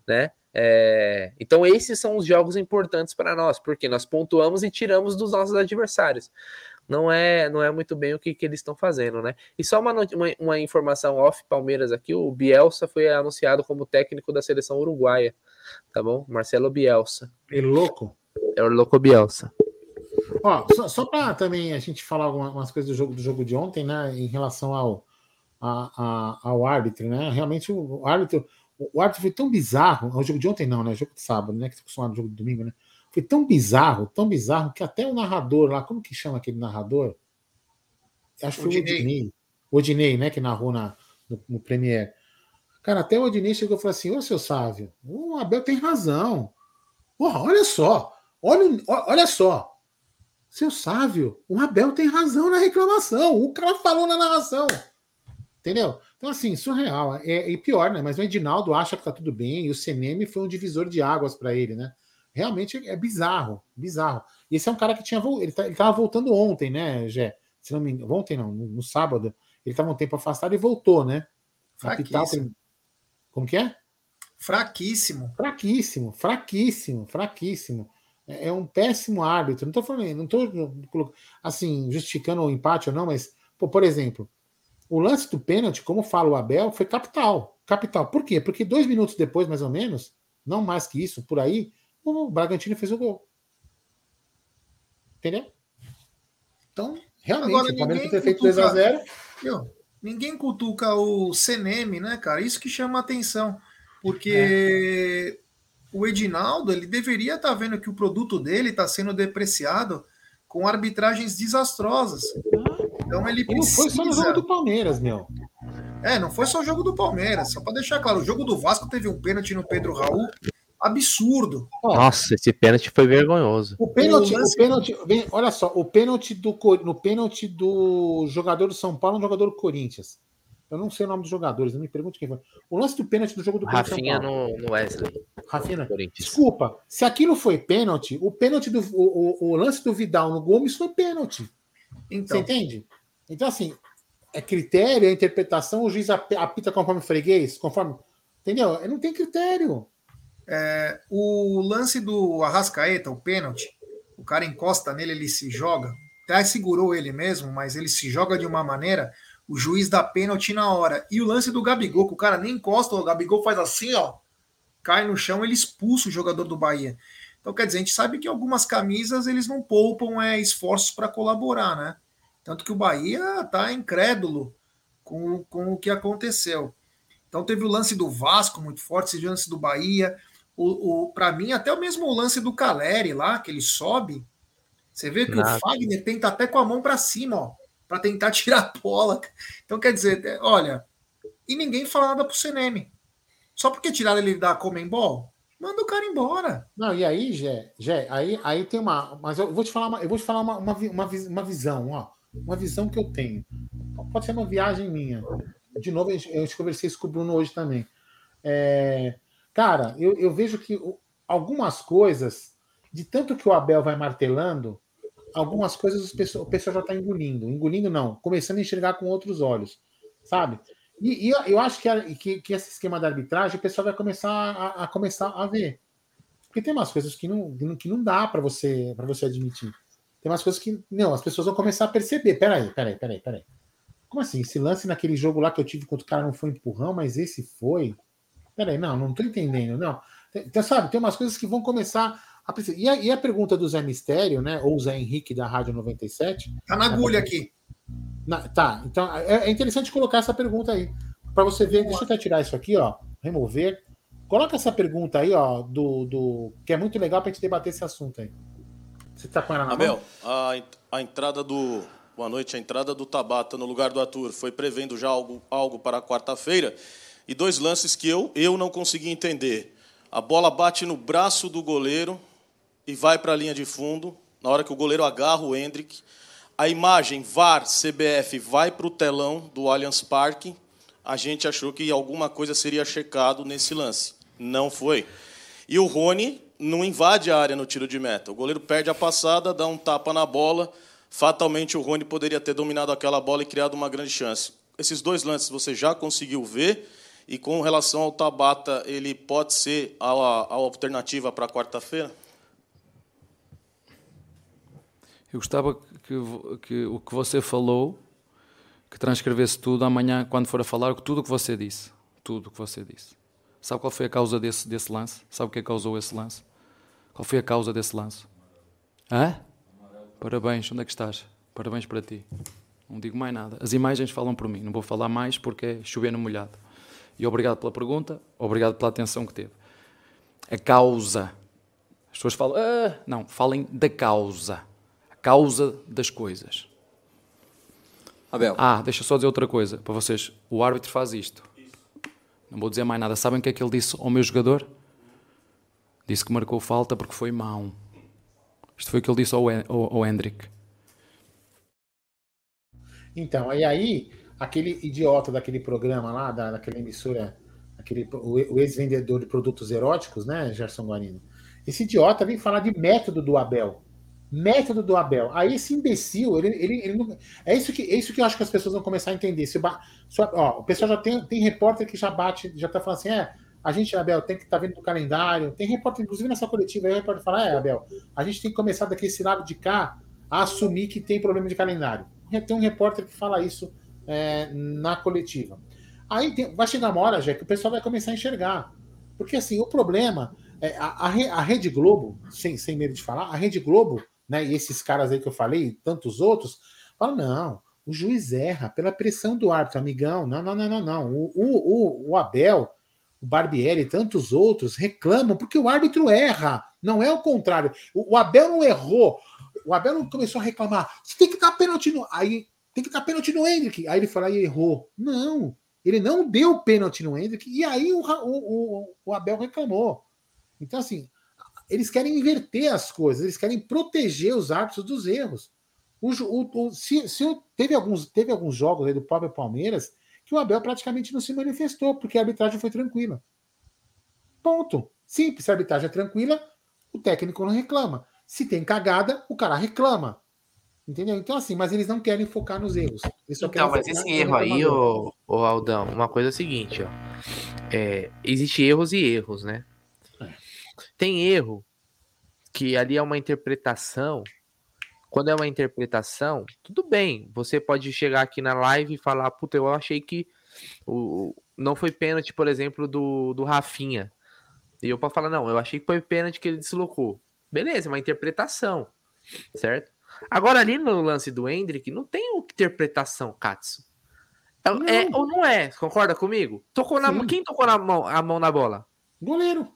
né? É, então esses são os jogos importantes para nós, porque nós pontuamos e tiramos dos nossos adversários não é não é muito bem o que, que eles estão fazendo, né? E só uma, uma, uma, informação off Palmeiras aqui, o Bielsa foi anunciado como técnico da seleção uruguaia, tá bom? Marcelo Bielsa. É louco? É o louco Bielsa. Ó, só, só para também a gente falar algumas coisas do jogo do jogo de ontem, né, em relação ao a, a, ao árbitro, né? Realmente o árbitro o árbitro foi tão bizarro, o jogo de ontem não, né? O jogo de sábado, né? Que tá acostumado no jogo de domingo, né? Foi tão bizarro, tão bizarro, que até o narrador lá, como que chama aquele narrador? Acho que foi o Odinei. O Odinei, né? Que narrou na, no, no Premiere. Cara, até o Odinei chegou e falou assim: Ô, seu Sávio, o Abel tem razão. Porra, olha só, olha, olha só. Seu Sávio, o Abel tem razão na reclamação. O cara falou na narração. Entendeu? Então, assim, surreal. É, e pior, né? Mas o Edinaldo acha que tá tudo bem, e o CNM foi um divisor de águas para ele, né? Realmente é bizarro, bizarro. E esse é um cara que tinha ele, tá, ele tava voltando ontem, né, Gé? Se não me engano, ontem não, no, no sábado, ele estava um tempo afastado e voltou, né? Fraquíssimo. Como que é? Fraquíssimo. Fraquíssimo, fraquíssimo, fraquíssimo. É, é um péssimo árbitro. Não estou falando, não estou assim, justificando o empate ou não, mas, pô, por exemplo, o lance do pênalti, como fala o Abel, foi capital. Capital. Por quê? Porque dois minutos depois, mais ou menos, não mais que isso, por aí, o Bragantino fez o gol. Entendeu? Então, realmente, Agora, o Palmeiras ter feito 2x0. Ninguém cutuca o CNM, né, cara? Isso que chama a atenção. Porque é. o Edinaldo ele deveria estar tá vendo que o produto dele está sendo depreciado com arbitragens desastrosas. Então ele precisa. não foi só no jogo do Palmeiras, meu. É, não foi só o jogo do Palmeiras. Só para deixar claro, o jogo do Vasco teve um pênalti no Pedro Raul absurdo. Nossa, esse pênalti foi vergonhoso. O pênalti, o pênalti, olha só, o pênalti do no pênalti do jogador do São Paulo, um jogador do Corinthians. Eu não sei o nome dos jogadores, não me pergunte quem foi. O lance do pênalti do jogo do Rafinha no, no Wesley. Rafinha. Desculpa, se aquilo foi pênalti, o pênalti do o, o, o lance do Vidal no Gomes foi pênalti. Então. Você entende? Então assim, é critério, é interpretação, o juiz apita conforme freguês, conforme, entendeu? Não tem critério. É, o lance do Arrascaeta, o pênalti, o cara encosta nele, ele se joga. Até segurou ele mesmo, mas ele se joga de uma maneira, o juiz dá pênalti na hora. E o lance do Gabigol, que o cara nem encosta, o Gabigol faz assim, ó, cai no chão, ele expulsa o jogador do Bahia. Então, quer dizer, a gente sabe que algumas camisas eles não poupam é, esforços para colaborar, né? Tanto que o Bahia tá incrédulo com, com o que aconteceu. Então teve o lance do Vasco muito forte, esse lance do Bahia o, o para mim, até o mesmo lance do Caleri lá, que ele sobe, você vê que Nada. o Fagner tenta até com a mão para cima, ó, para tentar (laughs) tirar a bola. Então, quer dizer, é, olha, e ninguém fala nada pro CNM. Só porque tiraram ele da Comembol, manda o cara embora. Não, e aí, Gé, Gé, aí, aí tem uma. Mas eu vou te falar uma, eu vou te falar uma, uma, uma, uma visão, ó. Uma visão que eu tenho. Pode ser uma viagem minha. De novo, eu, eu conversei isso com o Bruno hoje também. É, Cara, eu, eu vejo que algumas coisas, de tanto que o Abel vai martelando, algumas coisas o pessoal já está engolindo. Engolindo não, começando a enxergar com outros olhos, sabe? E, e eu acho que, que, que, esse esquema da arbitragem o pessoal vai começar a, a, começar a ver. Porque tem umas coisas que não, que não dá para você para você admitir. Tem umas coisas que. Não, as pessoas vão começar a perceber. Peraí, peraí, peraí, peraí. Como assim? Esse lance naquele jogo lá que eu tive contra o cara não foi empurrão, mas esse foi. Peraí, não, não estou entendendo, não. Então, sabe, tem umas coisas que vão começar a. E a, e a pergunta do Zé Mistério, né? Ou Zé Henrique da Rádio 97. Tá na agulha aqui. Na, tá, então é, é, interessante colocar essa pergunta aí. Para você ver, deixa eu até tirar isso aqui, ó. Remover. Coloca essa pergunta aí, ó, do. do que é muito legal para a gente debater esse assunto aí. Você tá com ela na Abel, mão? A, a entrada do. Boa noite, a entrada do Tabata no lugar do Arthur foi prevendo já algo, algo para quarta-feira e dois lances que eu, eu não consegui entender. A bola bate no braço do goleiro e vai para a linha de fundo. Na hora que o goleiro agarra o Hendrick, a imagem VAR CBF vai para o telão do Allianz Parque. A gente achou que alguma coisa seria checado nesse lance. Não foi. E o Rony não invade a área no tiro de meta. O goleiro perde a passada, dá um tapa na bola. Fatalmente o Rony poderia ter dominado aquela bola e criado uma grande chance. Esses dois lances você já conseguiu ver e com relação ao Tabata, ele pode ser a, a alternativa para quarta-feira? Eu gostava que, que, o que você falou, que transcrevesse tudo amanhã, quando for a falar, tudo o que você disse. Tudo o que você disse. Sabe qual foi a causa desse, desse lance? Sabe o que causou esse lance? Qual foi a causa desse lance? Hã? Parabéns, onde é que estás? Parabéns para ti. Não digo mais nada. As imagens falam por mim. Não vou falar mais porque é chover no molhado. E obrigado pela pergunta, obrigado pela atenção que teve. A causa. As pessoas falam, ah, não, falem da causa. A causa das coisas. Abel. Ah, deixa só dizer outra coisa para vocês. O árbitro faz isto. Não vou dizer mais nada. Sabem o que é que ele disse ao meu jogador? Disse que marcou falta porque foi mão. Isto foi o que ele disse ao, ao, ao Hendrick. Então, e aí aquele idiota daquele programa lá, da, daquela emissora, aquele, o, o ex-vendedor de produtos eróticos, né, Gerson Guarino? Esse idiota vem falar de método do Abel. Método do Abel. Aí esse imbecil, ele, ele, ele não, é, isso que, é isso que eu acho que as pessoas vão começar a entender. Se, só, ó, o pessoal já tem, tem repórter que já bate, já tá falando assim, é, a gente, Abel, tem que estar tá vendo no calendário. Tem repórter, inclusive nessa coletiva, aí o repórter fala, é, Abel, a gente tem que começar daqui esse lado de cá a assumir que tem problema de calendário. Tem um repórter que fala isso é, na coletiva. Aí tem, vai chegar uma hora, já que o pessoal vai começar a enxergar. Porque assim, o problema é a, a, Rede Globo, sem, sem medo de falar, a Rede Globo, né, e esses caras aí que eu falei, tantos outros, falam, não, o juiz erra pela pressão do árbitro, amigão. Não, não, não, não, não. O, o, o, o Abel, o Barbieri e tantos outros reclamam porque o árbitro erra. Não é o contrário. O, o Abel não errou. O Abel não começou a reclamar. Você tem que dar pênalti no. Aí tem que dar pênalti no Hendrick. Aí ele falou e errou. Não. Ele não deu pênalti no Hendrick. E aí o, o, o, Abel reclamou. Então, assim, eles querem inverter as coisas, eles querem proteger os árbitros dos erros. O, o, o, se, se teve, alguns, teve alguns jogos aí do próprio Palmeiras que o Abel praticamente não se manifestou, porque a arbitragem foi tranquila. Ponto. Simples, a arbitragem é tranquila, o técnico não reclama. Se tem cagada, o cara reclama. Entendeu? Então, assim, mas eles não querem focar nos erros. então, mas esse erro aí, ô, ô, Aldão, uma coisa é a seguinte, ó. É, existe erros e erros, né? É. Tem erro que ali é uma interpretação quando é uma interpretação, tudo bem. Você pode chegar aqui na live e falar, puta, eu achei que o, não foi pênalti, por exemplo, do, do Rafinha. E eu posso falar, não, eu achei que foi pênalti que ele deslocou. Beleza, é uma interpretação, certo? Agora, ali no lance do Hendrick, não tem interpretação, Katsu. É, é, ou não é? Concorda comigo? Tocou na, quem tocou na mão, a mão na bola? Goleiro.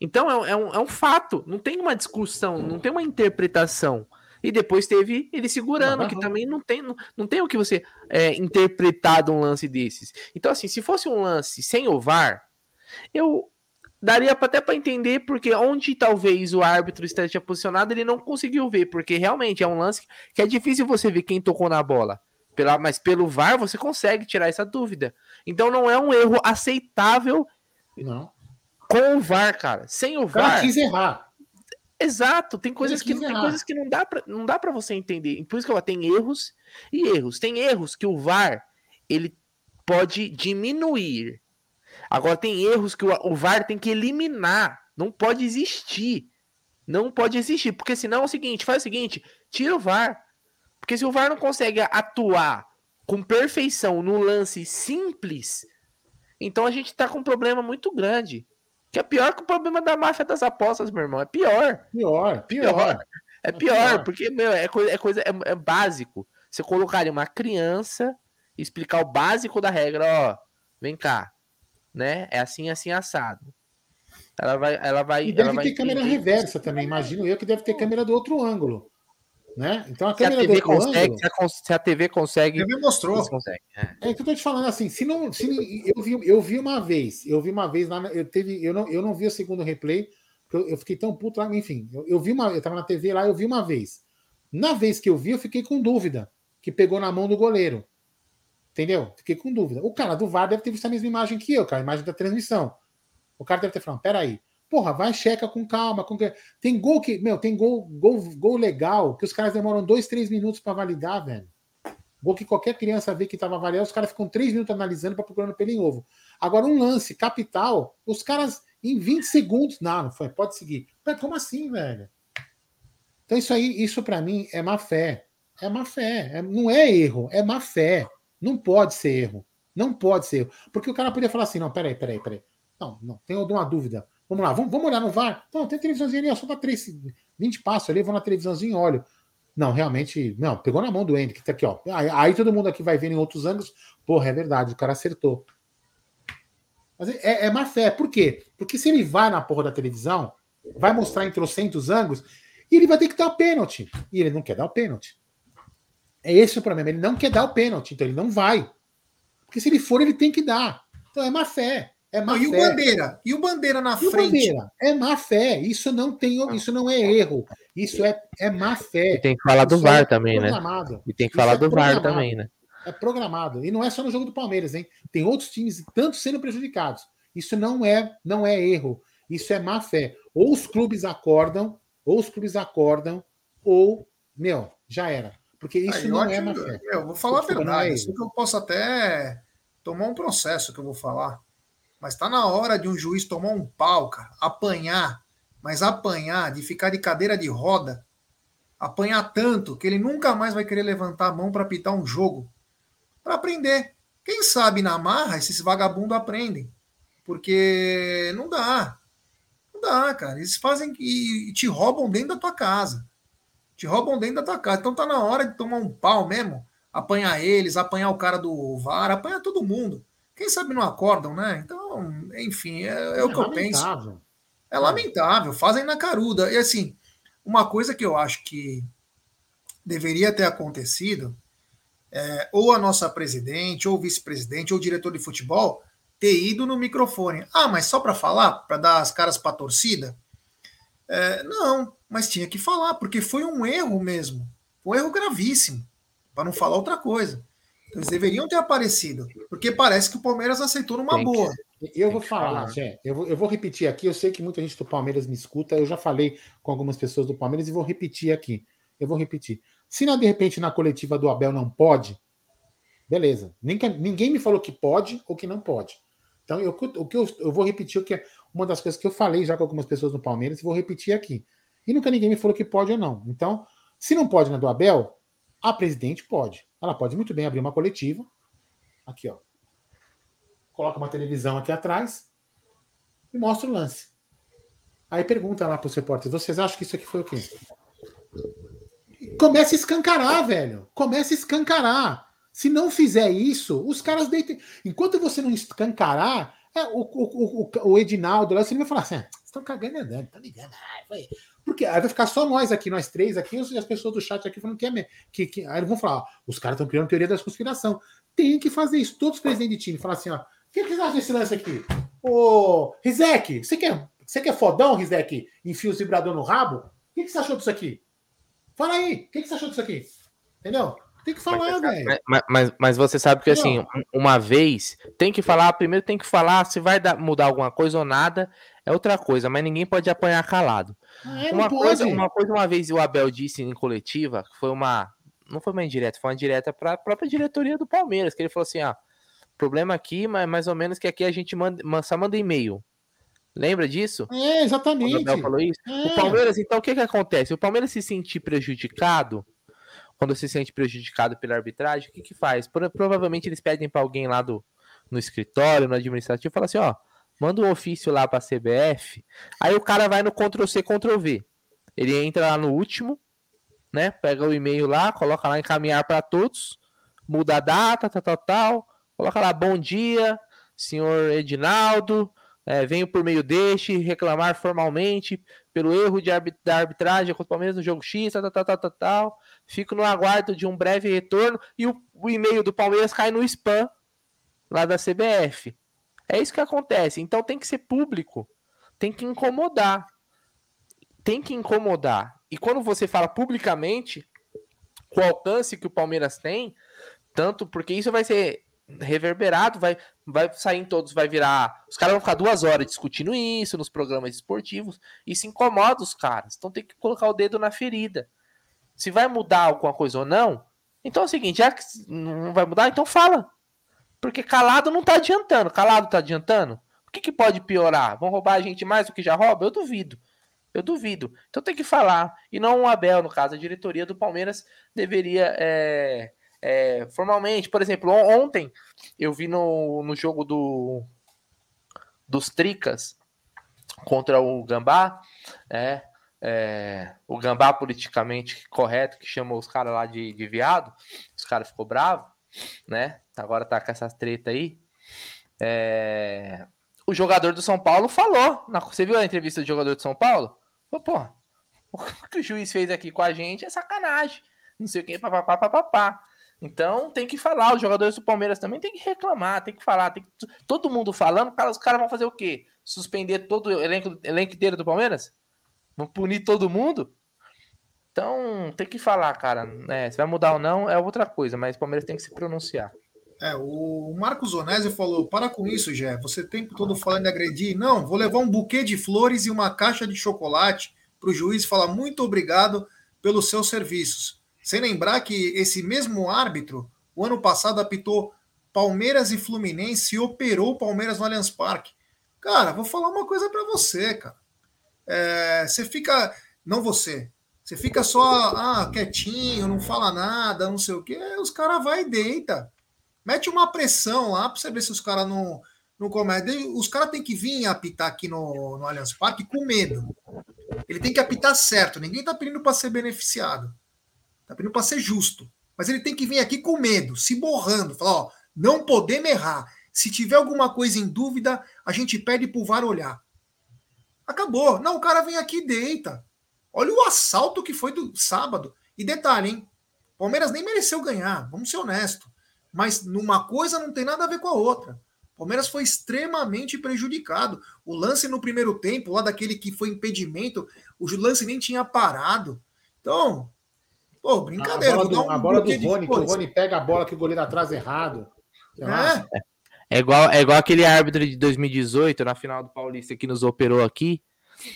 Então é, é, um, é um fato, não tem uma discussão, não tem uma interpretação. E depois teve ele segurando, uhum. que também não tem, não, não tem o que você é, interpretar de um lance desses. Então, assim, se fosse um lance sem o VAR, eu daria até para entender, porque onde talvez o árbitro esteja posicionado, ele não conseguiu ver, porque realmente é um lance que é difícil você ver quem tocou na bola. Pela, mas pelo VAR você consegue tirar essa dúvida. Então não é um erro aceitável não. Com o VAR, cara. Sem o, VAR. quis errar. Exato, tem coisas que tem coisas que não dá para não dá para você entender. Por isso que ela tem erros e erros. Tem erros que o VAR ele pode diminuir. Agora tem erros que o, o VAR tem que eliminar. Não pode existir. Não pode existir, porque senão é o seguinte, faz o seguinte, tira o VAR. Porque se o VAR não consegue atuar com perfeição no lance simples, então a gente tá com um problema muito grande. Que é pior que o problema da máfia das apostas, meu irmão. É pior. Pior, pior. É, é pior, pior, porque, meu, é coisa, é, coisa é, é básico. Você colocaria uma criança, explicar o básico da regra, ó. Vem cá. Né? É assim, assim, assado. Ela vai. Ela vai e deve ela ter câmera reversa também. Imagino eu que deve ter câmera do outro ângulo. Né? Então a se câmera a TV consegue, ângulo, se, a, TV consegue. A TV mostrou. Consegue. É. é que eu tô te falando assim, se não, se eu vi, eu vi uma vez, eu vi uma vez lá, eu teve, eu não, eu não vi o segundo replay, porque eu, eu fiquei tão puto lá, enfim, eu, eu vi uma, eu tava na TV lá, eu vi uma vez. Na vez que eu vi, eu fiquei com dúvida que pegou na mão do goleiro. Entendeu? Fiquei com dúvida. O cara do VAR deve ter visto a mesma imagem que eu, cara, a imagem da transmissão. O cara deve ter falado: peraí, Porra, vai, checa com calma. Com... Tem gol que. Meu, tem gol, gol, gol legal que os caras demoram dois, três minutos para validar, velho. Gol que qualquer criança vê que estava validado, os caras ficam três minutos analisando para procurando pelo em ovo. Agora, um lance capital, os caras em 20 segundos. Não, não foi. Pode seguir. Mas como assim, velho? Então, isso aí, isso para mim é má fé. É má fé. É, não é erro, é má fé. Não pode ser erro. Não pode ser erro. Porque o cara poderia falar assim: não, peraí, peraí, peraí. Não, não, tenho uma dúvida. Vamos lá, vamos, vamos olhar no VAR. Não, tem televisãozinha ali, só dá 3, 20 passos ali, vou na televisãozinha e olho. Não, realmente, não, pegou na mão do Andy, que tá aqui, ó. Aí, aí, todo mundo aqui vai ver em outros ângulos. Porra, é verdade, o cara acertou. Mas é, é má fé. Por quê? Porque se ele vai na porra da televisão, vai mostrar em trocentos ângulos, e ele vai ter que dar o pênalti. E ele não quer dar o pênalti. É esse o problema. Ele não quer dar o pênalti, então ele não vai. Porque se ele for, ele tem que dar. Então é má fé. É má não, e o Bandeira? E o Bandeira na e frente? Bandeira? É má fé. Isso não tem, isso não é erro. Isso é, é má fé. E tem que falar do VAR é também, né? E tem que falar é do VAR também, né? É programado. E não é só no jogo do Palmeiras, hein? Tem outros times tanto sendo prejudicados. Isso não é, não é erro. Isso é má fé. Ou os clubes acordam, ou os clubes acordam, ou, meu, já era. Porque isso Aí, não é má fé. Eu vou falar a verdade. É isso que eu posso até tomar um processo que eu vou falar. Mas está na hora de um juiz tomar um pau, cara, apanhar, mas apanhar, de ficar de cadeira de roda, apanhar tanto que ele nunca mais vai querer levantar a mão para pitar um jogo, para aprender. Quem sabe na marra esses vagabundos aprendem, porque não dá. Não dá, cara. Eles fazem e te roubam dentro da tua casa. Te roubam dentro da tua casa. Então tá na hora de tomar um pau mesmo, apanhar eles, apanhar o cara do VAR, apanhar todo mundo Quem sabe não acordam, né? Então, enfim, é, é o que eu penso. É lamentável, fazem na caruda. E assim, uma coisa que eu acho que deveria ter acontecido é, ou a nossa presidente, ou vice-presidente, ou diretor de futebol ter ido no microfone. Ah, mas só para falar, para dar as caras para a torcida? É, não, mas tinha que falar, porque foi um erro mesmo. Um erro gravíssimo, para não falar outra coisa. Então, eles deveriam ter aparecido, porque parece que o Palmeiras aceitou numa boa. Eu vou falar, Jé, eu vou, eu vou repetir aqui. Eu sei que muita gente do Palmeiras me escuta. Eu já falei com algumas pessoas do Palmeiras e vou repetir aqui. Eu vou repetir. Se de repente na coletiva do Abel não pode, beleza. Ninguém, ninguém me falou que pode ou que não pode. Então, eu, o que eu, eu vou repetir o que é uma das coisas que eu falei já com algumas pessoas no Palmeiras e vou repetir aqui. E nunca ninguém me falou que pode ou não. Então, se não pode na do Abel, a presidente pode. Ela pode muito bem abrir uma coletiva. Aqui, ó. Coloca uma televisão aqui atrás e mostra o lance. Aí pergunta lá para os repórteres: vocês acham que isso aqui foi o quê? Começa a escancarar, velho. Começa a escancarar. Se não fizer isso, os caras deitam. Enquanto você não escancarar, é, o, o, o, o Edinaldo lá, você vai falar assim: ah, estão cagando andando, tá ligando. Porque aí vai ficar só nós aqui, nós três aqui, e as pessoas do chat aqui falando que é. Que, que, aí vão falar: ó, os caras estão criando teoria da conspiração. Tem que fazer isso. Todos os presidentes de time falar assim: ó, o que, que vocês acham desse lance aqui? Ô, Rizek, você quer, você quer fodão, Rizek? Enfia o vibrador no rabo? O que, que você achou disso aqui? Fala aí, o que, que você achou disso aqui? Entendeu? Tem que falar, velho. Mas, mas, mas, você sabe que, assim, uma vez, tem que falar, primeiro tem que falar se vai dar, mudar alguma coisa ou nada, é outra coisa, mas ninguém pode apanhar calado. Ah, uma, coisa, uma coisa, uma vez o Abel disse em coletiva, que foi uma. Não foi uma indireta, foi uma direta para a própria diretoria do Palmeiras, que ele falou assim: ó, problema aqui, mas mais ou menos que aqui a gente manda, só manda e-mail. Lembra disso? É, exatamente. O Abel falou isso. É. O Palmeiras, então, o que que acontece? O Palmeiras se sentir prejudicado, quando se sente prejudicado pela arbitragem, o que que faz? Provavelmente eles pedem para alguém lá do, no escritório, no administrativo, fala assim, ó, manda um ofício lá para a CBF. Aí o cara vai no Ctrl C, Ctrl V. Ele entra lá no último, né? Pega o e-mail lá, coloca lá encaminhar para todos, muda a data, tal, tal, tal, coloca lá bom dia, senhor Edinaldo, é, venho por meio deste reclamar formalmente pelo erro de arbit da arbitragem contra o Palmeiras no jogo X, tal, tal, tal, tal, tal. Fico no aguardo de um breve retorno e o, o e-mail do Palmeiras cai no spam lá da CBF. É isso que acontece. Então tem que ser público, tem que incomodar. Tem que incomodar. E quando você fala publicamente, o alcance que o Palmeiras tem, tanto porque isso vai ser reverberado, vai, vai sair em todos, vai virar. Os caras vão ficar duas horas discutindo isso nos programas esportivos. Isso incomoda os caras. Então tem que colocar o dedo na ferida. Se vai mudar alguma coisa ou não, então é o seguinte: já que não vai mudar, então fala. Porque calado não tá adiantando. Calado tá adiantando? O que, que pode piorar? Vão roubar a gente mais do que já rouba? Eu duvido. Eu duvido. Então tem que falar. E não o Abel, no caso, a diretoria do Palmeiras deveria. É é, formalmente. Por exemplo, ontem eu vi no, no jogo do dos Tricas contra o Gambá, é, é, o Gambá politicamente correto, que chamou os caras lá de, de viado, os caras ficou bravo, né? Agora tá com essa treta aí. É, o jogador do São Paulo falou. Na, você viu a entrevista do jogador do São Paulo? Pô, o que o juiz fez aqui com a gente é sacanagem. Não sei o que, papapá, papapá. Então tem que falar, os jogadores do Palmeiras também tem que reclamar, tem que falar, tem que... todo mundo falando, cara, os caras vão fazer o quê? Suspender todo o elenco, elenco inteiro do Palmeiras? Vão punir todo mundo? Então tem que falar, cara. É, se vai mudar ou não é outra coisa, mas o Palmeiras tem que se pronunciar. É, o Marcos Onésio falou: para com isso, Jé. Você o tempo todo falando de agredir. Não, vou levar um buquê de flores e uma caixa de chocolate para o juiz falar muito obrigado pelos seus serviços. Sem lembrar que esse mesmo árbitro, o ano passado, apitou Palmeiras e Fluminense e operou Palmeiras no Allianz Parque. Cara, vou falar uma coisa para você, cara. É, você fica. Não você. Você fica só ah, quietinho, não fala nada, não sei o quê. Os caras vai e deita. Mete uma pressão lá para você ver se os caras não, não cometem. Os caras têm que vir apitar aqui no, no Allianz Parque com medo. Ele tem que apitar certo. Ninguém tá pedindo para ser beneficiado. Tá pedindo para ser justo. Mas ele tem que vir aqui com medo, se borrando, falar, ó, não podemos errar. Se tiver alguma coisa em dúvida, a gente pede pro VAR olhar. Acabou. Não, o cara vem aqui e deita. Olha o assalto que foi do sábado. E detalhe, hein? Palmeiras nem mereceu ganhar, vamos ser honestos. Mas numa coisa não tem nada a ver com a outra. Palmeiras foi extremamente prejudicado. O lance no primeiro tempo, lá daquele que foi impedimento, o lance nem tinha parado. Então, pô, brincadeira. A bola do, um a bola do Rony, que o Rony pega a bola que o goleiro atrás errado. É. É igual, é igual aquele árbitro de 2018, na final do Paulista, que nos operou aqui.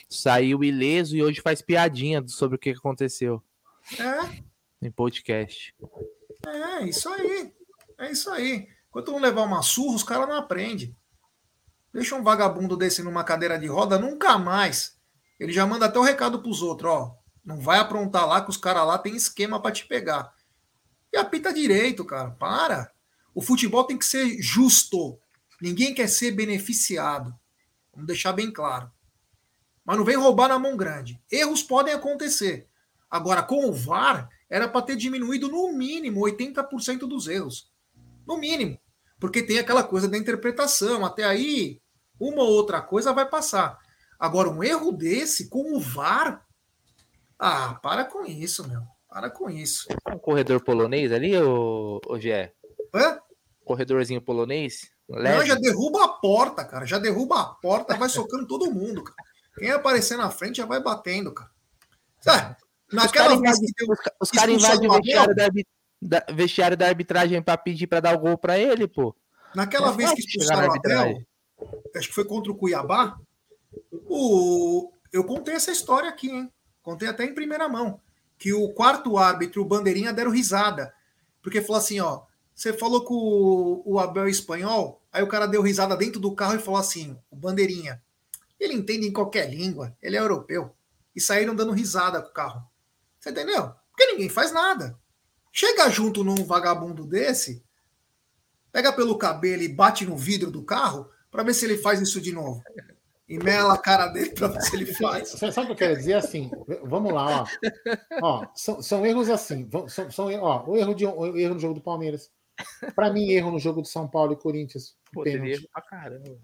Saiu ileso e hoje faz piadinha sobre o que aconteceu. É. Em podcast. É, isso aí. É isso aí. Enquanto não levar uma surra, os caras não aprendem. Deixa um vagabundo desse numa cadeira de roda, nunca mais. Ele já manda até o recado pros outros, ó. Não vai aprontar lá que os caras lá tem esquema para te pegar. E apita direito, cara. Para. O futebol tem que ser justo. Ninguém quer ser beneficiado. Vamos deixar bem claro. Mas não vem roubar na mão grande. Erros podem acontecer. Agora, com o VAR, era para ter diminuído no mínimo 80% dos erros. No mínimo. Porque tem aquela coisa da interpretação. Até aí, uma ou outra coisa vai passar. Agora, um erro desse com o VAR. Ah, para com isso, meu. Para com isso. Um corredor polonês ali, ô, ô Gé? Hã? Corredorzinho polonês? Leve. Não, já derruba a porta, cara. Já derruba a porta, vai socando todo mundo, cara. Quem aparecer na frente já vai batendo, cara. Sabe? Naquela os vez que deu, Os caras invadem o vestiário da, da, vestiário da arbitragem para pedir para dar o gol para ele, pô. Naquela é vez que expulsaram o Abel, acho que foi contra o Cuiabá, o... eu contei essa história aqui, hein? Contei até em primeira mão. Que o quarto árbitro, o Bandeirinha, deram risada. Porque falou assim, ó, você falou com o, Abel espanhol, aí o cara deu risada dentro do carro e falou assim, o Bandeirinha, ele entende em qualquer língua, ele é europeu. E saíram dando risada com o carro. Você entendeu? Porque ninguém faz nada. Chega junto num vagabundo desse, pega pelo cabelo e bate no vidro do carro para ver se ele faz isso de novo. E mela a cara dele para ver se ele faz. Você sabe o que eu quero dizer? Assim, vamos lá, ó. ó são, são erros assim. São, são, ó, o erro, de, o erro no jogo do Palmeiras. Para mim, erro no jogo de São Paulo e Corinthians. Pô, pênalti. Pra caramba.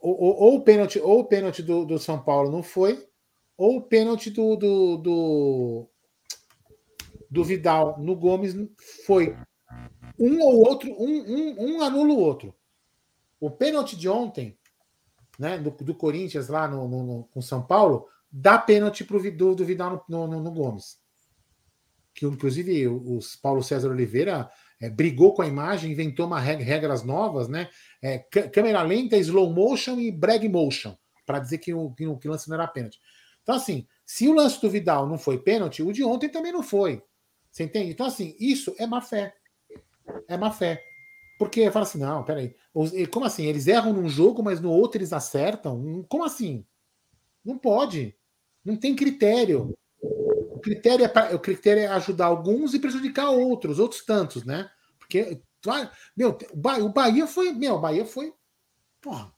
Ou, ou, ou, o pênalti, ou o pênalti do, do São Paulo não foi, ou o pênalti do, do, do, do Vidal no Gomes foi. Um ou outro, um, um, um anula o outro. O pênalti de ontem, né, do, do Corinthians lá no, no, no, com São Paulo, dá pênalti pro, do, do Vidal no, no, no Gomes. Que inclusive os Paulo César Oliveira é, brigou com a imagem, inventou uma regra, regras novas, né? É, câmera lenta, slow motion e brag motion, para dizer que o, que o lance não era pênalti. Então, assim, se o lance do Vidal não foi pênalti, o de ontem também não foi. Você entende? Então, assim, isso é má fé. É má fé. Porque fala assim, não, peraí. Como assim? Eles erram num jogo, mas no outro eles acertam? Como assim? Não pode. Não tem critério. O critério é, pra, o critério é ajudar alguns e prejudicar outros, outros tantos, né? Porque, meu, o Bahia foi. Meu, o Bahia foi. Porra.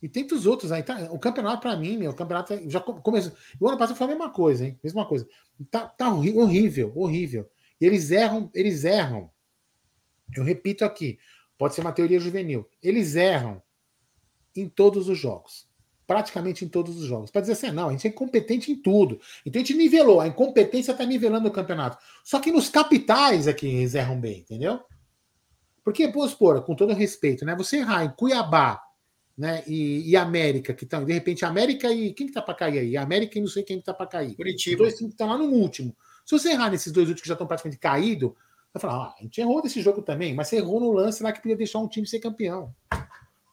E tem os outros aí. Tá, o campeonato, para mim, meu, o campeonato já começou. O ano passado foi a mesma coisa, hein? Mesma coisa. Tá, tá horrível, horrível. E eles erram, eles erram. Eu repito aqui, pode ser uma teoria juvenil. Eles erram em todos os jogos praticamente em todos os jogos. Para dizer assim, não, a gente é incompetente em tudo. Então a gente nivelou, a incompetência está nivelando o campeonato. Só que nos capitais é que eles erram bem, entendeu? Porque, vamos supor, com todo respeito, né? Você errar em Cuiabá né, e, e América, que estão, de repente, América e. Quem que tá para cair aí? América e não sei quem que tá para cair. Curitiba. Os dois estão lá no último. Se você errar nesses dois últimos que já estão praticamente caídos, vai falar, ah, a gente errou desse jogo também, mas você errou no lance lá que podia deixar um time ser campeão.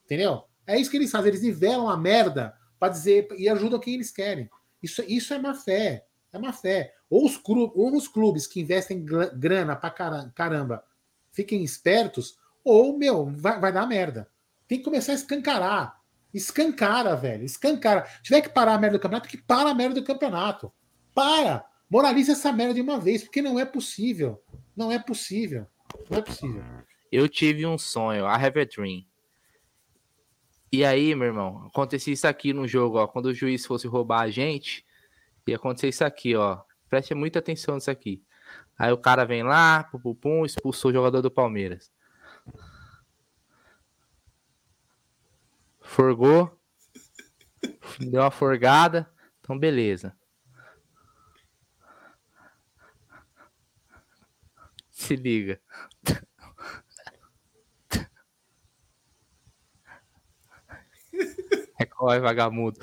Entendeu? É isso que eles fazem, eles nivelam a merda para dizer e ajudam quem eles querem. Isso, isso é má fé. É má fé. Ou os, ou os clubes que investem grana para caramba fiquem espertos, ou, meu, vai, vai dar merda. Tem que começar a escancarar. Escancara, velho. Escancara. Se tiver que parar a merda do campeonato, que para a merda do campeonato. Para! Moraliza essa merda de uma vez, porque não é possível. Não é possível. Não é possível. Eu tive um sonho, I have a dream. E aí, meu irmão, acontecia isso aqui no jogo, ó. Quando o juiz fosse roubar a gente, ia acontecer isso aqui, ó. Preste muita atenção nisso aqui. Aí o cara vem lá, pum, pum, pum expulsou o jogador do Palmeiras. Forgou. Deu uma forgada. Então, beleza. Se liga. É qual é vagabundo?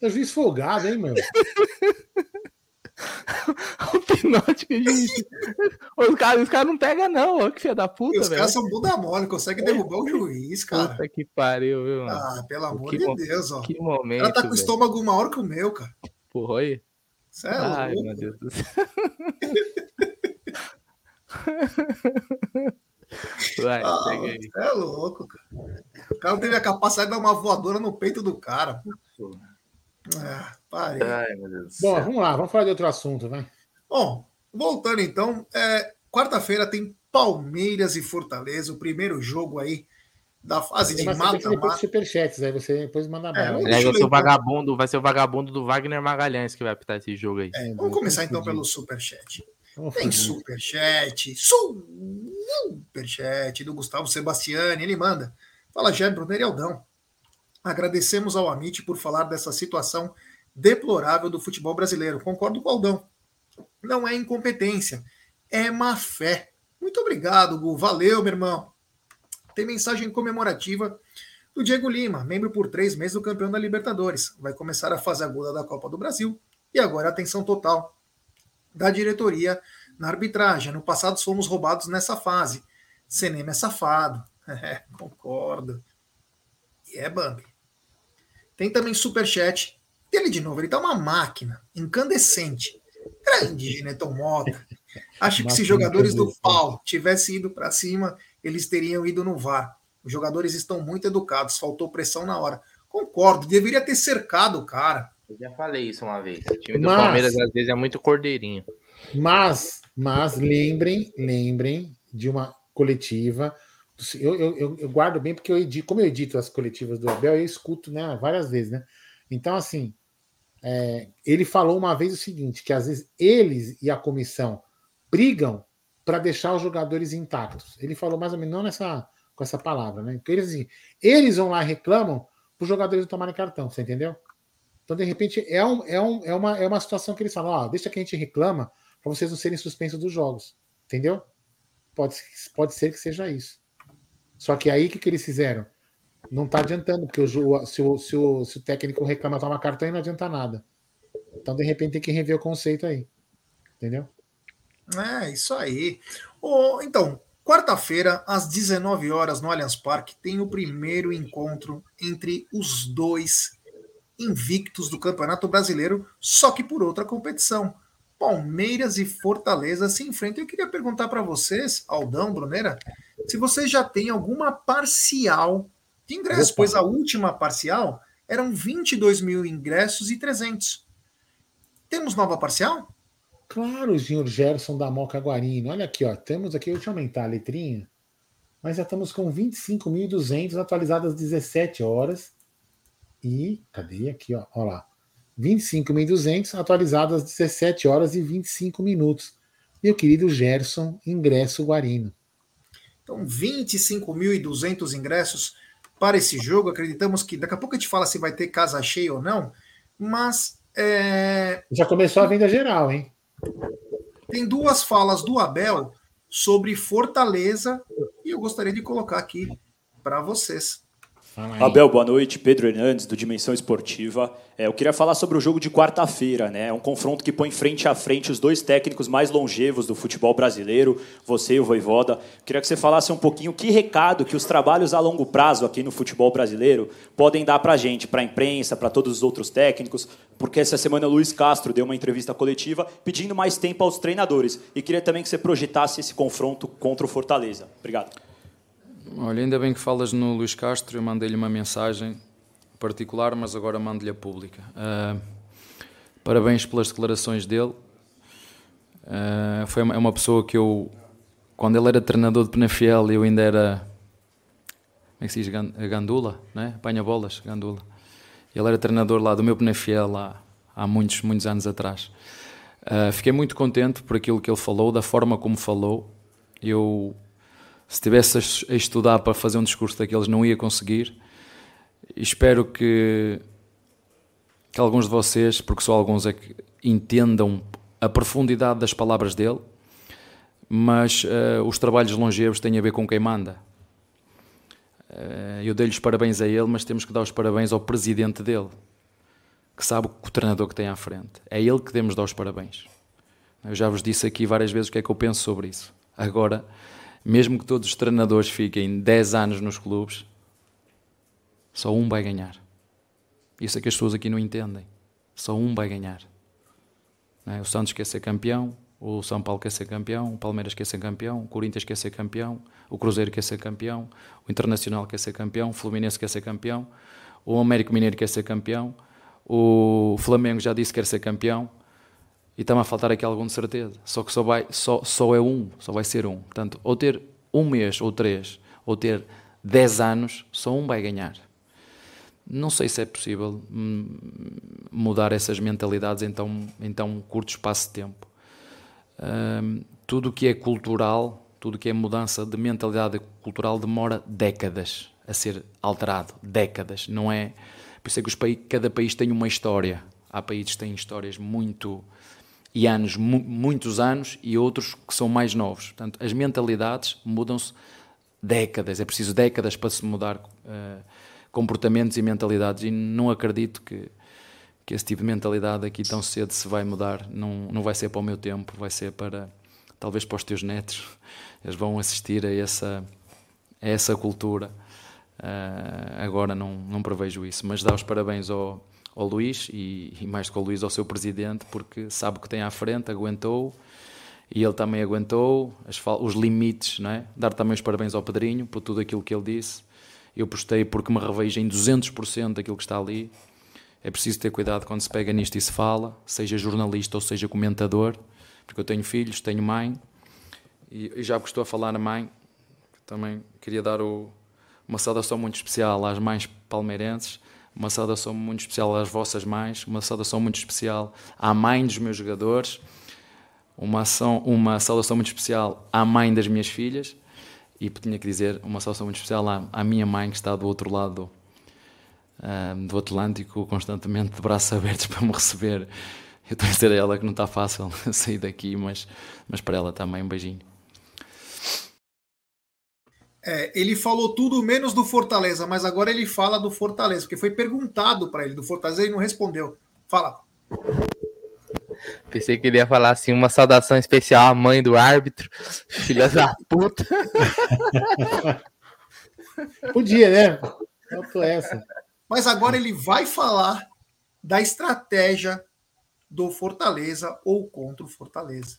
É juiz folgado, hein, meu? (laughs) o pinote que. Os caras os cara não pegam, não. Ó, que filha da puta, Os caras são bunda mole, conseguem derrubar o juiz, cara. Puta que pariu, viu, mano? Ah, pelo amor que de Deus, ó. Que momento. Ela tá com o velho. estômago maior que o meu, cara. Porra, aí. Cê é Ai, louco. meu Deus do céu. (laughs) Vai, Ah, cê é louco, cara. O cara teve a capacidade de dar uma voadora no peito do cara. pô. Ah, parei. Ai, meu Deus Bom, céu. vamos lá, vamos falar de outro assunto, vai. Bom, voltando então, é, quarta-feira tem Palmeiras e Fortaleza, o primeiro jogo aí da fase de mata-mata. superchats, aí você depois manda É, bala. eu vai ser o vagabundo, vai ser o vagabundo do Wagner Magalhães que vai apitar esse jogo aí. É, Vamos começar então pelo superchat. Vamos Tem superchat, superchat do Gustavo Sebastiani, ele manda. Fala, Jé, Brunner e Aldão. Agradecemos ao Amit por falar dessa situação deplorável do futebol brasileiro. Concordo com o Aldão. Não é incompetência, é má fé. Muito obrigado, Gu. Valeu, meu irmão. Tem mensagem comemorativa do Diego Lima, membro por três meses do campeão da Libertadores. Vai começar a fase aguda da Copa do Brasil e agora atenção total da diretoria na arbitragem. No passado fomos roubados nessa fase. Cinema é safado. (laughs) É, concordo. E é Bambi. Tem também superchat. Ele de novo, ele tá uma máquina incandescente. Grande Geneton Mota. Acho que se jogadores do pau tivessem ido para cima, eles teriam ido no VAR. Os jogadores estão muito educados, faltou pressão na hora. Concordo, deveria ter cercado o cara. Eu já falei isso uma vez. O time do Mas- Palmeiras às vezes é muito cordeirinho. Mas, mas lembrem, lembrem de uma coletiva. Eu, eu, eu, guardo bem porque eu edito, como eu edito as coletivas do Abel, eu escuto né, várias vezes, né? Então, assim, é, ele falou uma vez o seguinte: que às vezes eles e a comissão brigam para deixar os jogadores intactos. Ele falou mais ou menos não nessa com essa palavra, né? Porque eles, assim, eles vão lá e reclamam para os jogadores não tomarem cartão, você entendeu? Então, de repente, é, um, é, um, é, uma, é uma situação que eles falam: ó, deixa que a gente reclama para vocês não serem suspensos dos jogos. Entendeu? Pode, pode ser que seja isso. Só que aí o que, que eles fizeram? Não está adiantando, porque o, jo- se, o, se, o, se o técnico reclama tomar cartão, aí não adianta nada. Então, de repente, tem que rever o conceito aí. Entendeu? É, isso aí. Ô, então, quarta-feira, às 19 horas, no Allianz Parque, tem o primeiro encontro entre os dois invictos do Campeonato Brasileiro, só que por outra competição. Palmeiras e Fortaleza se enfrentam. Eu queria perguntar para vocês, Aldão, Brunera, se vocês já têm alguma parcial de ingressos, Opa. pois a última parcial eram 22 mil ingressos e 300. Temos nova parcial? Claro, senhor Gerson da Moca Guarino. Olha aqui, ó. Temos aqui, deixa eu aumentar a letrinha. Mas já estamos com 25.200 atualizadas às 17 horas. E cadê aqui, ó? Olha lá. 25.200 atualizadas às 17 horas e 25 minutos. Meu querido Gerson, ingresso Guarino. Então, 25.200 ingressos para esse jogo. Acreditamos que daqui a pouco a gente fala se vai ter casa cheia ou não, mas é, Já começou a venda geral, hein? Tem duas falas do Abel sobre Fortaleza e eu gostaria de colocar aqui para vocês. Abel, boa noite. Pedro Hernandes, do Dimensão Esportiva. É, eu queria falar sobre o jogo de quarta-feira, né? É um confronto que põe frente a frente os dois técnicos mais longevos do futebol brasileiro, você e o Voivoda. Queria que você falasse um pouquinho que recado que os trabalhos a longo prazo aqui no futebol brasileiro podem dar pra gente, pra imprensa, para todos os outros técnicos, porque essa semana o Luiz Castro deu uma entrevista coletiva pedindo mais tempo aos treinadores. E queria também que você projetasse esse confronto contra o Fortaleza. Obrigado. Olha, ainda bem que falas no Luís Castro, eu mandei-lhe uma mensagem particular, mas agora mando-lhe a pública. Ah, parabéns pelas declarações dele. Ah, foi uma, é uma pessoa que eu, quando ele era treinador de Penafiel, eu ainda era, como é que se diz, Gan- gandula, né? apanha bolas, gandula. Ele era treinador lá do meu Penafiel há, muitos, muitos anos atrás. Ah, fiquei muito contente por aquilo que ele falou, da forma como falou. Eu se tivesse a estudar para fazer um discurso daqueles, não ia conseguir. Espero que, que alguns de vocês, porque só alguns é que entendam a profundidade das palavras dele, mas uh, os trabalhos longevos têm a ver com quem manda. Uh, eu dei-lhes parabéns a ele, mas temos que dar os parabéns ao presidente dele, que sabe o treinador que tem à frente. É ele que temos de dar os parabéns. Eu já vos disse aqui várias vezes o que é que eu penso sobre isso. Agora, mesmo que todos os treinadores fiquem 10 anos nos clubes, só um vai ganhar. Isso é que as pessoas aqui não entendem. Só um vai ganhar. É? O Santos quer ser campeão, o São Paulo quer ser campeão, o Palmeiras quer ser campeão, o Corinthians quer ser campeão, o Cruzeiro quer ser campeão, o Internacional quer ser campeão, o Fluminense quer ser campeão, o Américo Mineiro quer ser campeão, o Flamengo já disse que quer ser campeão. E está-me a faltar aqui algum de certeza. Só que só, vai, só, só é um, só vai ser um. Portanto, ou ter um mês ou três, ou ter dez anos, só um vai ganhar. Não sei se é possível hum, mudar essas mentalidades em tão, em tão curto espaço de tempo. Um, tudo o que é cultural, tudo o que é mudança de mentalidade cultural demora décadas a ser alterado. Décadas. Não é. Por isso é que cada país tem uma história. Há países que têm histórias muito e anos, mu muitos anos, e outros que são mais novos. Portanto, as mentalidades mudam-se décadas, é preciso décadas para se mudar uh, comportamentos e mentalidades, e não acredito que, que esse tipo de mentalidade aqui tão cedo se vai mudar, não, não vai ser para o meu tempo, vai ser para, talvez para os teus netos, eles vão assistir a essa, a essa cultura. Uh, agora não, não prevejo isso, mas dá os parabéns ao ao Luís e, e mais do que ao Luís ao seu presidente, porque sabe que tem à frente, aguentou e ele também aguentou as, os limites, não é? Dar também os parabéns ao Pedrinho por tudo aquilo que ele disse. Eu postei porque me revejo em 200% daquilo que está ali. É preciso ter cuidado quando se pega nisto e se fala, seja jornalista ou seja comentador, porque eu tenho filhos, tenho mãe, e, e já que estou a falar na mãe, também queria dar o, uma saudação muito especial às mães palmeirenses, uma saudação muito especial às vossas mães, uma saudação muito especial à mãe dos meus jogadores, uma, ação, uma saudação muito especial à mãe das minhas filhas e tinha que dizer uma saudação muito especial à, à minha mãe que está do outro lado uh, do Atlântico, constantemente de braços abertos (laughs) para me receber. Eu estou a dizer a ela que não está fácil (laughs) sair daqui, mas, mas para ela também um beijinho. É, ele falou tudo menos do Fortaleza, mas agora ele fala do Fortaleza, porque foi perguntado para ele do Fortaleza e não respondeu. Fala. Pensei que ele ia falar assim, uma saudação especial à mãe do árbitro, filha da puta. (laughs) Podia, né? Faltou essa. Mas agora ele vai falar da estratégia do Fortaleza ou contra o Fortaleza.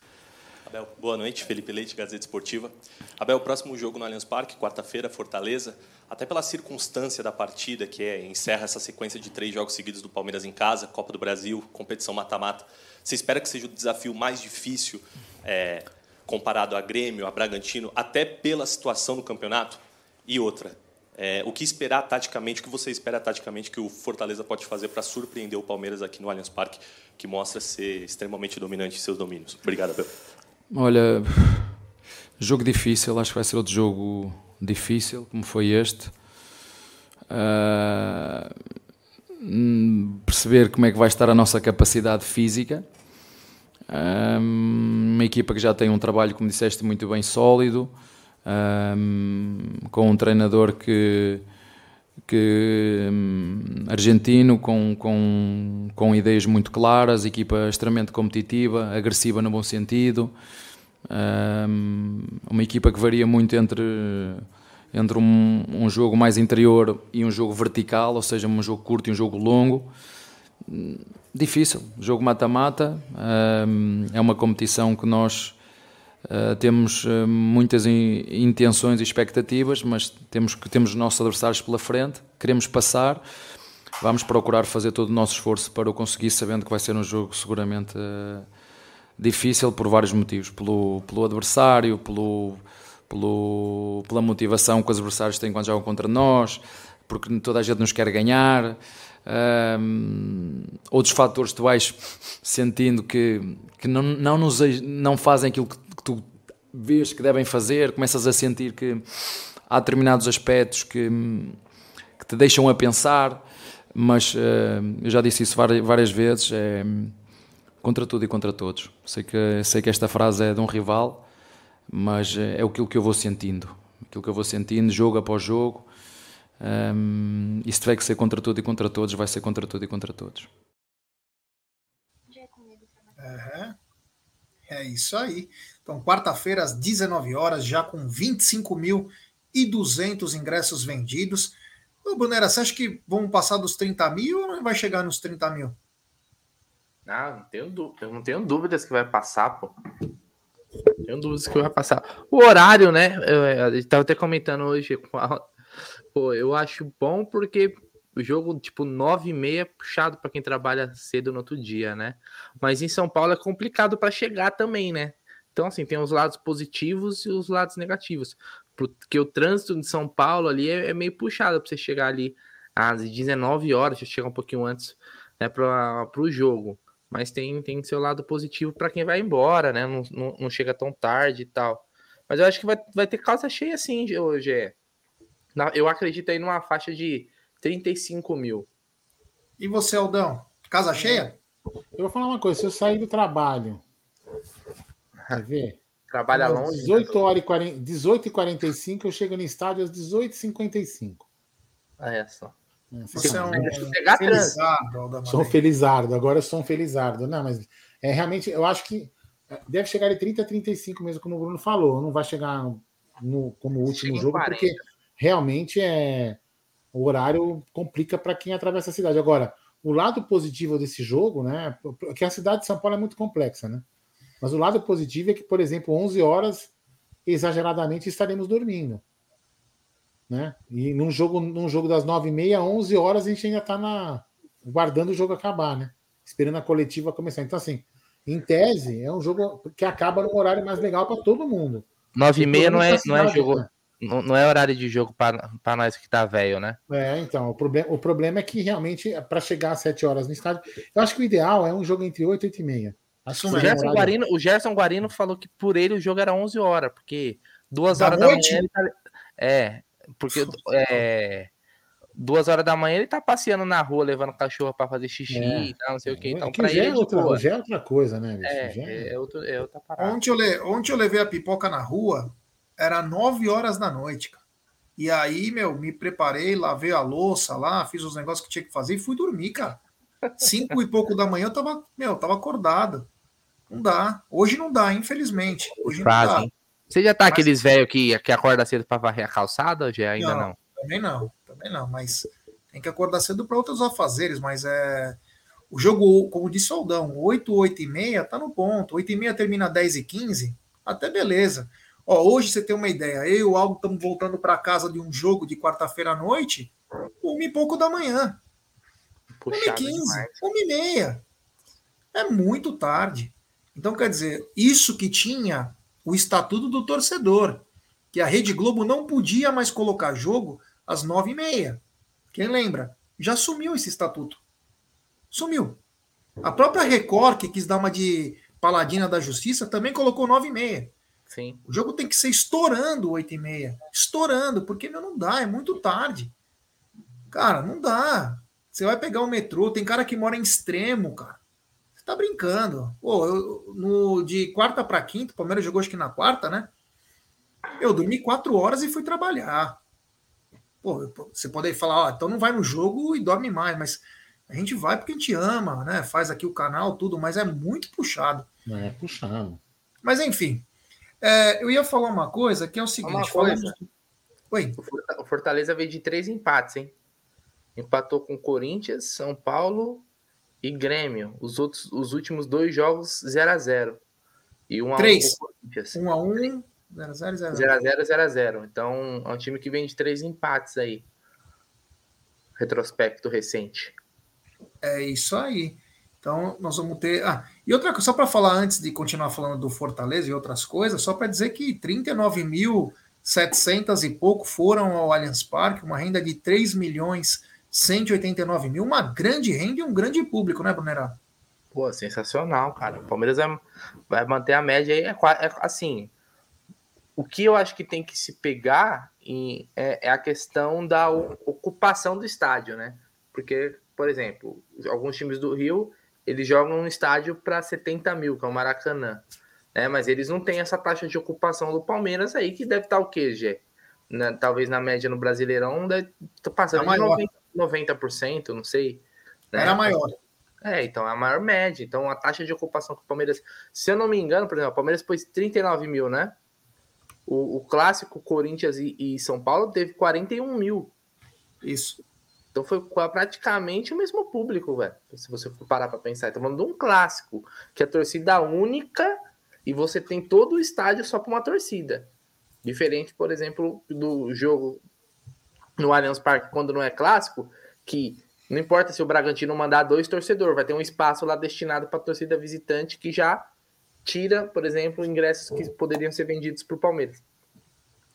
Abel, boa noite. Felipe Leite, Gazeta Esportiva. Abel, próximo jogo no Allianz Parque, quarta-feira, Fortaleza. Até pela circunstância da partida, que é encerra essa sequência de três jogos seguidos do Palmeiras em casa, Copa do Brasil, competição mata-mata. Você espera que seja o desafio mais difícil é, comparado a Grêmio, a Bragantino, até pela situação no campeonato? E outra, é, o que esperar taticamente, o que você espera taticamente que o Fortaleza pode fazer para surpreender o Palmeiras aqui no Allianz Parque, que mostra ser extremamente dominante em seus domínios? Obrigado, Abel. Olha, jogo difícil, acho que vai ser outro jogo difícil, como foi este. Uh, perceber como é que vai estar a nossa capacidade física. Uh, uma equipa que já tem um trabalho, como disseste, muito bem sólido, uh, com um treinador que, que um, argentino, com, com, com ideias muito claras, equipa extremamente competitiva, agressiva no bom sentido. Um, uma equipa que varia muito entre, entre um, um, jogo mais interior e um jogo vertical, ou seja, um jogo curto e um jogo longo. Difícil, jogo mata-mata, um, é uma competição que nós uh, temos uh, muitas in, intenções e expectativas, mas temos, que, temos os nossos adversários pela frente, queremos passar, vamos procurar fazer todo o nosso esforço para o conseguir, sabendo que vai ser um jogo seguramente. Uh, difícil por vários motivos, pelo, pelo adversário, pelo, pelo, pela motivação que os adversários têm quando jogam contra nós, porque toda a gente nos quer ganhar. Um, outros fatores tu vais sentindo que, que não, não, nos, não fazem aquilo que, que tu vês que devem fazer, começas a sentir que há determinados aspectos que, que te deixam a pensar, mas uh, eu já disse isso várias, várias vezes, é contra tudo e contra todos. Sei que, sei que esta frase é de um rival, mas é aquilo que eu vou sentindo, aquilo que eu vou sentindo, jogo após jogo, um, e se tiver que ser contra tudo e contra todos, vai ser contra tudo e contra todos. Uhum. É isso aí. Então, quarta-feira, às 19 horas, já com 25.200 ingressos vendidos. Ô, Brunera, você acha que vão passar dos 30 mil ou não vai chegar nos 30 mil? Ah, não tenho, dúvidas, não tenho dúvidas que vai passar, pô. Não tenho dúvidas que vai passar. O horário, né? Eu, estava até comentando hoje com a, Pô, eu acho bom porque o jogo, tipo, 9 e meia é puxado para quem trabalha cedo no outro dia, né? Mas em São Paulo é complicado para chegar também, né? Então, assim, tem os lados positivos e os lados negativos. Porque o trânsito de São Paulo ali é, é meio puxado para você chegar ali às 19 horas, já chegar um pouquinho antes, né, para o jogo. Mas tem, tem seu lado positivo para quem vai embora, né? Não, não, não, chega tão tarde e tal. Mas eu acho que vai, vai ter casa cheia sim hoje. É. Eu acredito aí numa faixa de 35 mil. E você, Aldão? Casa cheia? Eu vou falar uma coisa: se eu sair do trabalho, quer ver? Trabalha longe. 18 horas e 40, 18 e 45 eu chego no estádio às 18h55. Ah, é só. Você é um, felizardo, Sou um felizardo, agora eu sou um felizardo. Não, mas é realmente, eu acho que deve chegar de 30 a 35 mesmo, como o Bruno falou. Não vai chegar no, como último jogo, 40. porque realmente é o horário complica para quem atravessa a cidade. Agora, o lado positivo desse jogo, né, que a cidade de São Paulo é muito complexa, né? Mas o lado positivo é que, por exemplo, 11 horas exageradamente estaremos dormindo. Né? E num jogo, num jogo das 9h30, 11 horas, a gente ainda está na, guardando o jogo acabar, né? Esperando a coletiva começar. Então, assim, em tese, é um jogo que acaba num horário mais legal para todo mundo. 9h30 não é, não é jogo. Né? Não, não é horário de jogo para nós que tá velho, né? É, então, o, problema, o problema é que realmente, para chegar às 7 horas no estádio, eu acho que o ideal é um jogo entre 8 e 8 e meia. Acho o, Gerson Guarino, o Gerson Guarino falou que por ele o jogo era 11 horas, porque duas da horas noite? da manhã ele tá, É, porque é, duas horas da manhã ele tá passeando na rua, levando cachorro para fazer xixi é. e tal, não sei o que. Então, é para ele. É outra, já é outra coisa, né? É, é, é, outro, é outra parada. Ontem eu, le, ontem eu levei a pipoca na rua, era 9 horas da noite, cara. E aí, meu, me preparei, lavei a louça lá, fiz os negócios que tinha que fazer e fui dormir, cara. Cinco e pouco da manhã eu tava, meu, tava acordado. Não dá. Hoje não dá, infelizmente. Hoje Frase, não dá. Você já tá mas... aqueles velhos que, que acorda cedo para varrer a calçada já ainda não, não? Também não, também não, mas tem que acordar cedo para outros afazeres, mas é o jogo, como disse o Aldão, 8, 8 e meia tá no ponto. 8 e meia termina 10 e 15, até beleza. Ó, hoje você tem uma ideia, eu e o Aldo estamos voltando para casa de um jogo de quarta-feira à noite, uma e pouco da manhã. Uma e quinze, uma e meia. É muito tarde. Então, quer dizer, isso que tinha o estatuto do torcedor, que a Rede Globo não podia mais colocar jogo às nove e meia. Quem lembra? Já sumiu esse estatuto. Sumiu. A própria Record, que quis dar uma de paladina da justiça, também colocou nove e meia. Sim. O jogo tem que ser estourando 8 e meia. Estourando, porque meu, não dá, é muito tarde. Cara, não dá. Você vai pegar o metrô, tem cara que mora em extremo, cara. Você tá brincando. Pô, eu, no, de quarta para quinta, o Palmeiras jogou acho que na quarta, né? Eu dormi quatro horas e fui trabalhar. Pô, você pode falar, ó, então não vai no jogo e dorme mais, mas a gente vai porque a gente ama, né? Faz aqui o canal, tudo, mas é muito puxado. É puxado. Mas enfim, é, eu ia falar uma coisa que é o seguinte: falando... Oi. O Fortaleza veio de três empates, hein? Empatou com Corinthians, São Paulo e Grêmio. Os outros, os últimos dois jogos 0 a 0 E um a 3. um Corinthians. 1 a 1 0 a 0 0 0 a 0 0 a 0 Então, é um time que vem de três empates aí. Retrospecto recente. É isso aí. Então, nós vamos ter. Ah, e outra coisa, só para falar antes de continuar falando do Fortaleza e outras coisas, só para dizer que 39.700 e pouco foram ao Allianz Parque, uma renda de 3 milhões 189 mil, uma grande renda e um grande público, né, Brunerá? Pô, sensacional, cara. O Palmeiras vai, vai manter a média aí, é, é assim. o que eu acho que tem que se pegar em, é, é, a questão da ocupação do estádio, né? Porque, por exemplo, alguns times do Rio eles jogam um estádio para 70 mil, que é o Maracanã. Né? Mas eles não têm essa taxa de ocupação do Palmeiras aí, que deve estar o quê, Gê? Na, talvez na média no Brasileirão, deve, tá passando é de 90%, 90%, não sei. Né? Era maior. É, então é a maior média. Então a taxa de ocupação que o Palmeiras, se eu não me engano, por exemplo, o Palmeiras pôs 39 mil, né? O, o clássico Corinthians e, e, São Paulo teve 41 mil. Isso. Então foi praticamente o mesmo público, velho. Se você parar para pensar, estamos falando de um clássico, que é a torcida única e você tem todo o estádio só para uma torcida. Diferente, por exemplo, do jogo no Allianz Parque, quando não é clássico, que não importa se o Bragantino mandar dois torcedores, vai ter um espaço lá destinado para torcida visitante que já tira, por exemplo, ingressos que poderiam ser vendidos para o Palmeiras.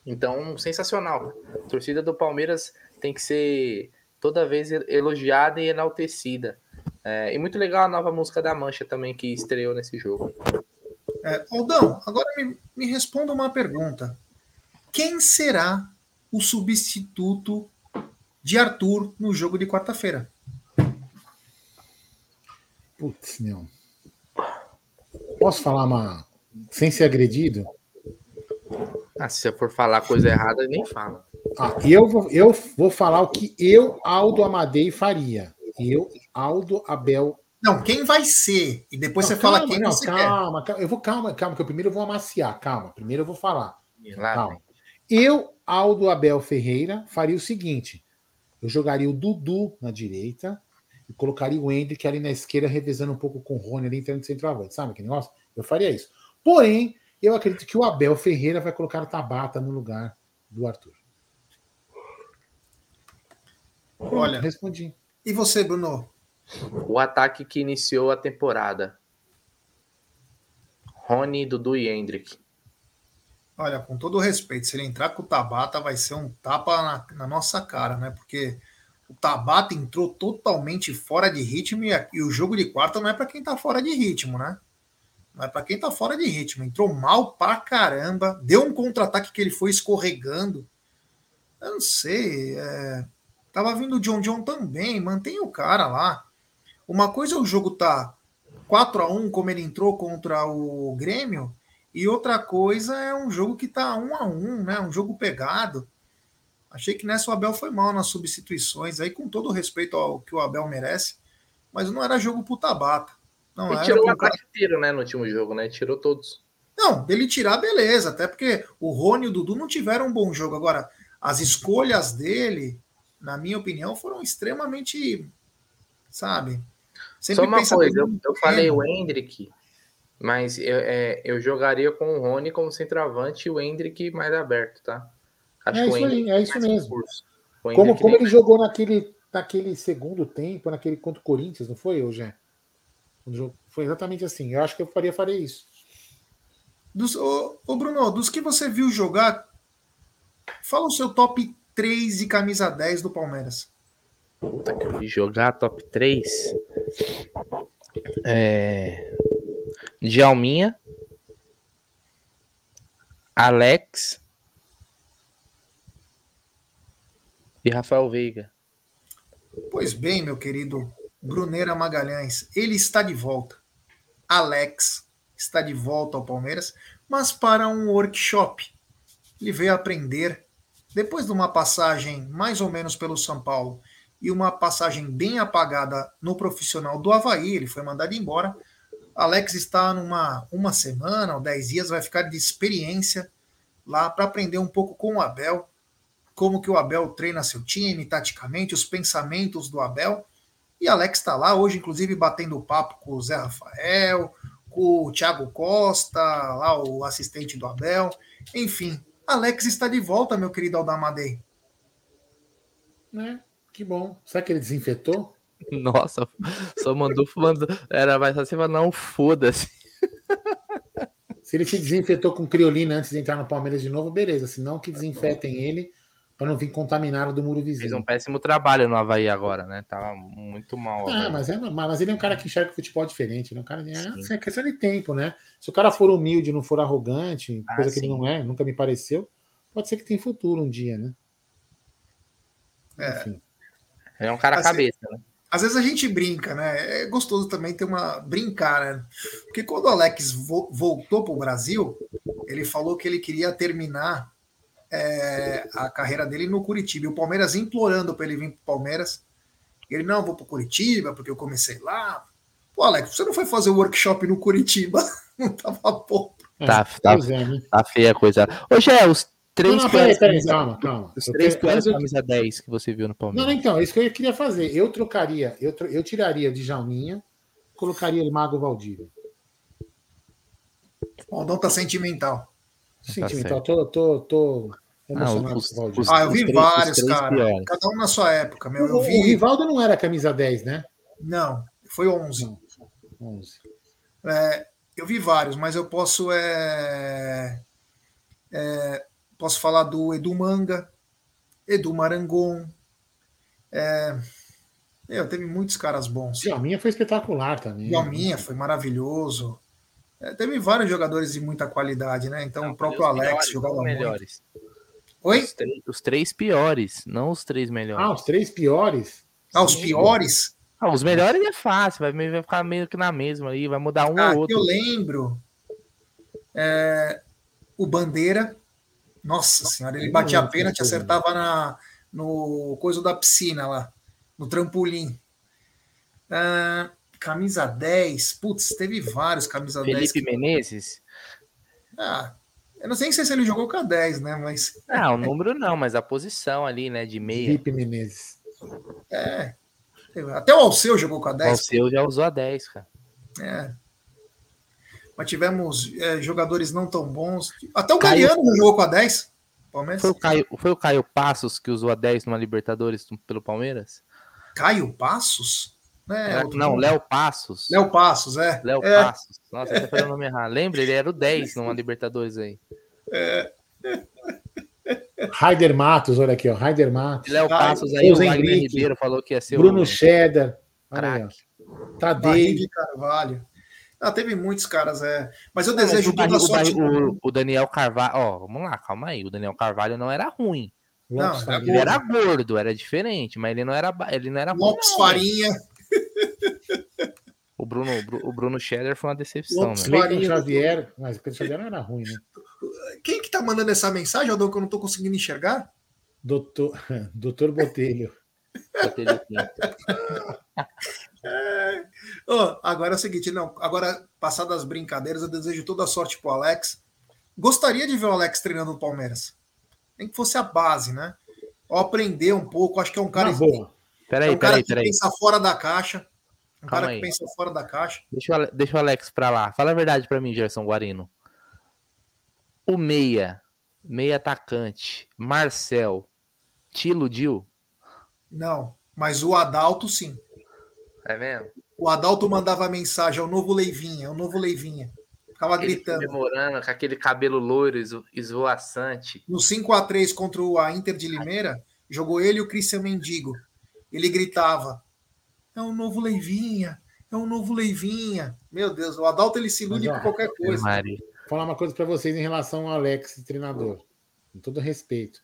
Então, sensacional. A torcida do Palmeiras tem que ser toda vez elogiada e enaltecida. É, e muito legal a nova música da Mancha também que estreou nesse jogo. É, Aldão, agora me, me responda uma pergunta. Quem será o substituto de Arthur no jogo de quarta-feira? Putz, meu. Posso falar uma. sem ser agredido? Ah, se você for falar coisa errada, nem fala. Ah, eu, vou, eu vou falar o que eu, Aldo Amadei, faria. Eu, Aldo Abel. Não, quem vai ser? E depois não, você calma, fala quem não, você calma, quer. Calma, eu vou, calma, calma, que eu primeiro eu vou amaciar. Calma, primeiro eu vou falar. Calma. Eu, Aldo Abel Ferreira, faria o seguinte: eu jogaria o Dudu na direita, e colocaria o Hendrick ali na esquerda, revezando um pouco com o Rony ali entrando de centroavante. Sabe que negócio? Eu faria isso. Porém, eu acredito que o Abel Ferreira vai colocar o Tabata no lugar do Arthur. Olha, respondi. E você, Bruno? O ataque que iniciou a temporada. Rony, Dudu e Hendrick. Olha, com todo respeito, se ele entrar com o Tabata, vai ser um tapa na, na nossa cara, né? Porque o Tabata entrou totalmente fora de ritmo e, e o jogo de quarta não é para quem tá fora de ritmo, né? Não é para quem tá fora de ritmo. Entrou mal pra caramba, deu um contra-ataque que ele foi escorregando. Eu não sei. É... Tava vindo o John John também, mantém o cara lá. Uma coisa é o jogo tá 4 a 1 como ele entrou contra o Grêmio, e outra coisa é um jogo que tá 1 a 1 né? Um jogo pegado. Achei que nessa o Abel foi mal nas substituições, aí com todo o respeito ao que o Abel merece, mas não era jogo pro Tabata. Não ele tirou o ataque inteiro, né, no último jogo, né? Tirou todos. Não, dele tirar, beleza, até porque o Rony e o Dudu não tiveram um bom jogo. Agora, as escolhas dele, na minha opinião, foram extremamente, sabe? Sempre Só uma coisa, eu, eu falei o Hendrick, mas eu, é, eu jogaria com o Rony como centroavante e o Hendrick mais aberto, tá? Acho é isso aí, é isso mesmo. Como, como ele jogou naquele, naquele segundo tempo, naquele contra o Corinthians, não foi, hoje? Foi exatamente assim. Eu acho que eu faria, faria isso. Dos, ô, ô, Bruno, dos que você viu jogar, fala o seu top 3 de camisa 10 do Palmeiras. Puta que eu vi jogar top 3. É... Djalminha. Alex. e Rafael Veiga. Pois bem, meu querido Bruneira Magalhães, ele está de volta. Alex está de volta ao Palmeiras, mas para um workshop. Ele veio aprender, depois de uma passagem mais ou menos pelo São Paulo e uma passagem bem apagada no profissional do Havaí, ele foi mandado embora. Alex está numa uma semana ou dez dias, vai ficar de experiência lá para aprender um pouco com o Abel como que o Abel treina seu time, taticamente, os pensamentos do Abel. E Alex está lá hoje, inclusive, batendo papo com o Zé Rafael, com o Thiago Costa, lá o assistente do Abel. Enfim, Alex está de volta, meu querido Aldamadei. É, que bom. Será que ele desinfetou? (laughs) Nossa, só mandou falando. Era mais assim, mas não, foda-se. Se ele se desinfetou com criolina antes de entrar no Palmeiras de novo, beleza. Se não, que desinfetem ele para não vir contaminado do muro vizinho. Fez um péssimo trabalho no Havaí agora, né? Tava muito mal. Ah, mas é normal. Mas ele é um cara que enxerga o futebol diferente, né? Um cara é, é questão de tempo, né? Se o cara for humilde, não for arrogante, ah, coisa sim. que ele não é, nunca me pareceu, pode ser que tenha futuro um dia, né? É. Enfim. É um cara assim, cabeça, né? Às vezes a gente brinca, né? É gostoso também ter uma brincar, né? Porque quando o Alex vo voltou para o Brasil, ele falou que ele queria terminar é, a carreira dele no Curitiba. E o Palmeiras implorando para ele vir para o Palmeiras. Ele, não, vou para Curitiba, porque eu comecei lá. Pô, Alex, você não foi fazer o workshop no Curitiba? (laughs) Não tava pouco. Tá, tá, é, né? tá feia a coisa. Hoje é os três não, não, calma, calma. Os três piores eu... camisa 10 que você viu no Palmeiras. Não, então, é isso que eu queria fazer. Eu trocaria, eu, tro... eu tiraria de Jalminha, colocaria o Mago Valdívia. O Aldão tá sentimental. Sentimental, tá tô, tô, tô emocionado os, com o Valdir. Ah, eu vi vários, cara. Piores. Cada um na sua época, meu. Eu o, vi... o Rivaldo não era camisa 10, né? Não, foi 11. Não, 11. É, eu vi vários, mas eu posso é, é, posso falar do Edu Manga, Edu Marangon. É, meu, teve muitos caras bons. a minha foi espetacular também. a minha foi maravilhoso. É, teve vários jogadores de muita qualidade, né? Então não, o próprio Alex jogava melhores. Muito. Oi? Os três, os três, piores, não os três melhores. Ah, os três piores? Ah, os piores? Ah, os melhores é fácil, vai, vai ficar meio que na mesma aí, vai mudar um ah, ou outro. Eu lembro. É, o Bandeira. Nossa senhora, ele batia a pênalti, acertava na, no coisa da piscina lá, no trampolim. É, camisa 10, putz, teve vários camisa Felipe 10. Felipe Menezes? Ah, eu não sei se ele jogou com a 10, né? Mas. Ah, o número não, mas a posição ali, né? De meia. Felipe Menezes. É. Até o Alceu jogou com a 10. O Alceu já usou a 10, cara. É. Mas tivemos é, jogadores não tão bons. Até o Caio... Galeano jogou com a 10. Palmeiras. Foi o, Caio, foi o Caio Passos que usou a 10 numa Libertadores pelo Palmeiras? Caio Passos? É, não, Léo Passos. Léo Passos, é. Léo é. Passos. Nossa, você tá o nome errado. Lembra? Ele era o 10 numa Libertadores aí. É. (laughs) Raider Matos, olha aqui, ó. Raider Matos. Léo Passos aí, o Wagner Ribeiro falou que ia ser Bruno o... Cheddar. Tadei. de Carvalho. Ah, teve muitos caras, é. Mas eu desejo toda a sorte. O, o, Daniel Carvalho, ó, vamos lá, calma aí. O Daniel Carvalho não era ruim. Não, ele era gordo, era diferente, mas ele não era, ele não era Lopes Farinha. O Bruno, o Bruno Scheller foi uma decepção. O né? Xavier, mas o Pedro Xavier não era ruim, né? Quem que tá mandando essa mensagem, Aldão, que eu não tô conseguindo enxergar? Doutor, (laughs) Doutor Botelho. Botelho é. oh, agora é o seguinte, não. Agora, passadas as brincadeiras, eu desejo toda a sorte pro Alex. Gostaria de ver o Alex treinando no Palmeiras. Nem que fosse a base, né? Ou aprender um pouco. Acho que é um cara. boa. Peraí, é um cara peraí, que peraí. pensa fora da caixa. Um Calma cara aí. que pensa fora da caixa. Deixa o, deixa o Alex pra lá. Fala a verdade pra mim, Gerson Guarino. O meia, meia atacante, Marcel, te iludiu? Não, mas o Adalto sim. É mesmo? O Adalto mandava mensagem, é o novo Leivinha, é o novo Leivinha. Ficava Ele gritando. Demorando, com aquele cabelo loiro, esvoaçante. No 5 a 3 contra a Inter de Limeira, jogou ele e o Cristian Mendigo ele gritava: é um novo Leivinha, é um novo Leivinha. Meu Deus, o Adalto ele se ilude por qualquer coisa. Vou falar uma coisa para vocês em relação ao Alex, treinador. Com todo respeito.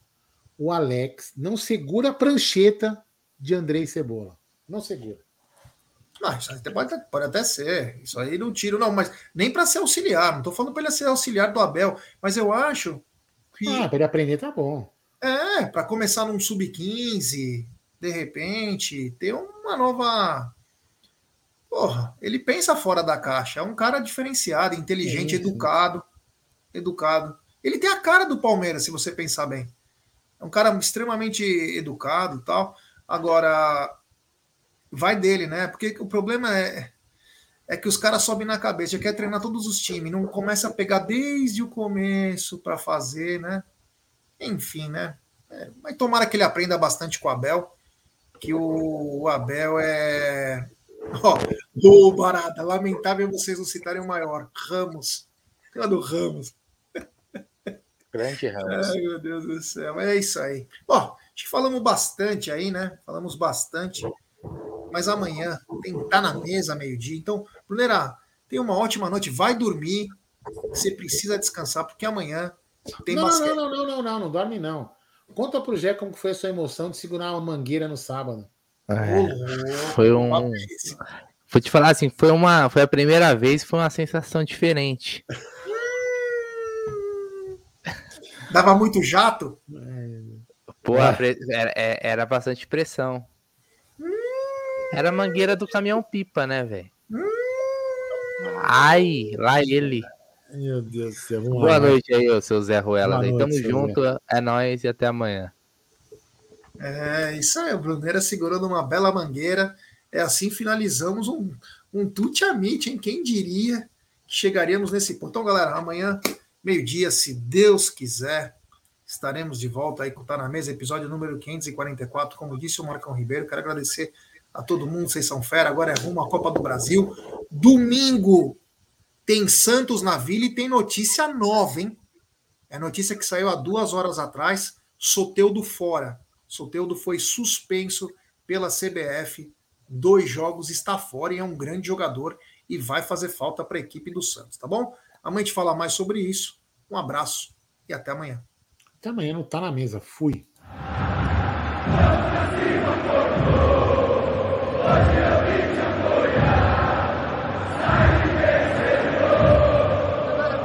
O Alex não segura a prancheta de Andrei Cebola. Não segura. Não, isso até pode, pode, até ser. Isso aí não tiro, não, mas nem para ser auxiliar. Não estou falando para ele ser auxiliar do Abel, mas eu acho que. Ah, para ele aprender tá bom. É, para começar num sub-15, de repente, ter uma nova. Porra, ele pensa fora da caixa. É um cara diferenciado, inteligente, é educado. Educado. Ele tem a cara do Palmeiras, se você pensar bem. É um cara extremamente educado tal. Agora, vai dele, né? Porque o problema é, é que os caras sobem na cabeça, quer treinar todos os times, não começa a pegar desde o começo para fazer, né? Enfim, né? É, mas tomara que ele aprenda bastante com o Abel que o Abel é. Ó, oh, Barata, lamentável vocês não citarem o maior. Ramos. Lá do Ramos. Grande Ramos. Ai, meu Deus do céu. É isso aí. Bom, acho que falamos bastante aí, né? Falamos bastante. Mas amanhã tem que estar na mesa meio-dia. Então, Brunera, tenha uma ótima noite. Vai dormir. Você precisa descansar, porque amanhã tem não, basquete. Não, não, não, não, não, não, dorme não. Conta pro Jé como foi a sua emoção de segurar uma mangueira no sábado. É, foi um. Vou te falar assim, foi uma, foi a primeira vez, foi uma sensação diferente. (laughs) Dava muito jato? Pô, era, é, era bastante pressão. Era a mangueira do caminhão pipa, né, velho? Ai, lá ele. Meu Deus do céu. Boa noite aí, seu Zé Ruela. Aí, tamo junto, Zé. é nóis e até amanhã. É, isso aí, o Bruneira segurando uma bela mangueira. É assim finalizamos um, um tute-amite, hein? Quem diria que chegaríamos nesse ponto. Então, galera, amanhã, meio-dia, se Deus quiser, estaremos de volta aí com Tá na Mesa, episódio número 544. Como disse o Marcão Ribeiro, quero agradecer a todo mundo, vocês são fera. Agora é rumo à Copa do Brasil. Domingo tem Santos na Vila e tem notícia nova, hein? É notícia que saiu há duas horas atrás. Soteudo fora. Soteudo foi suspenso pela CBF. Dois jogos, está fora e é um grande jogador e vai fazer falta para a equipe do Santos, tá bom? Amanhã a gente fala mais sobre isso. Um abraço e até amanhã. Até amanhã, não tá na mesa. Fui.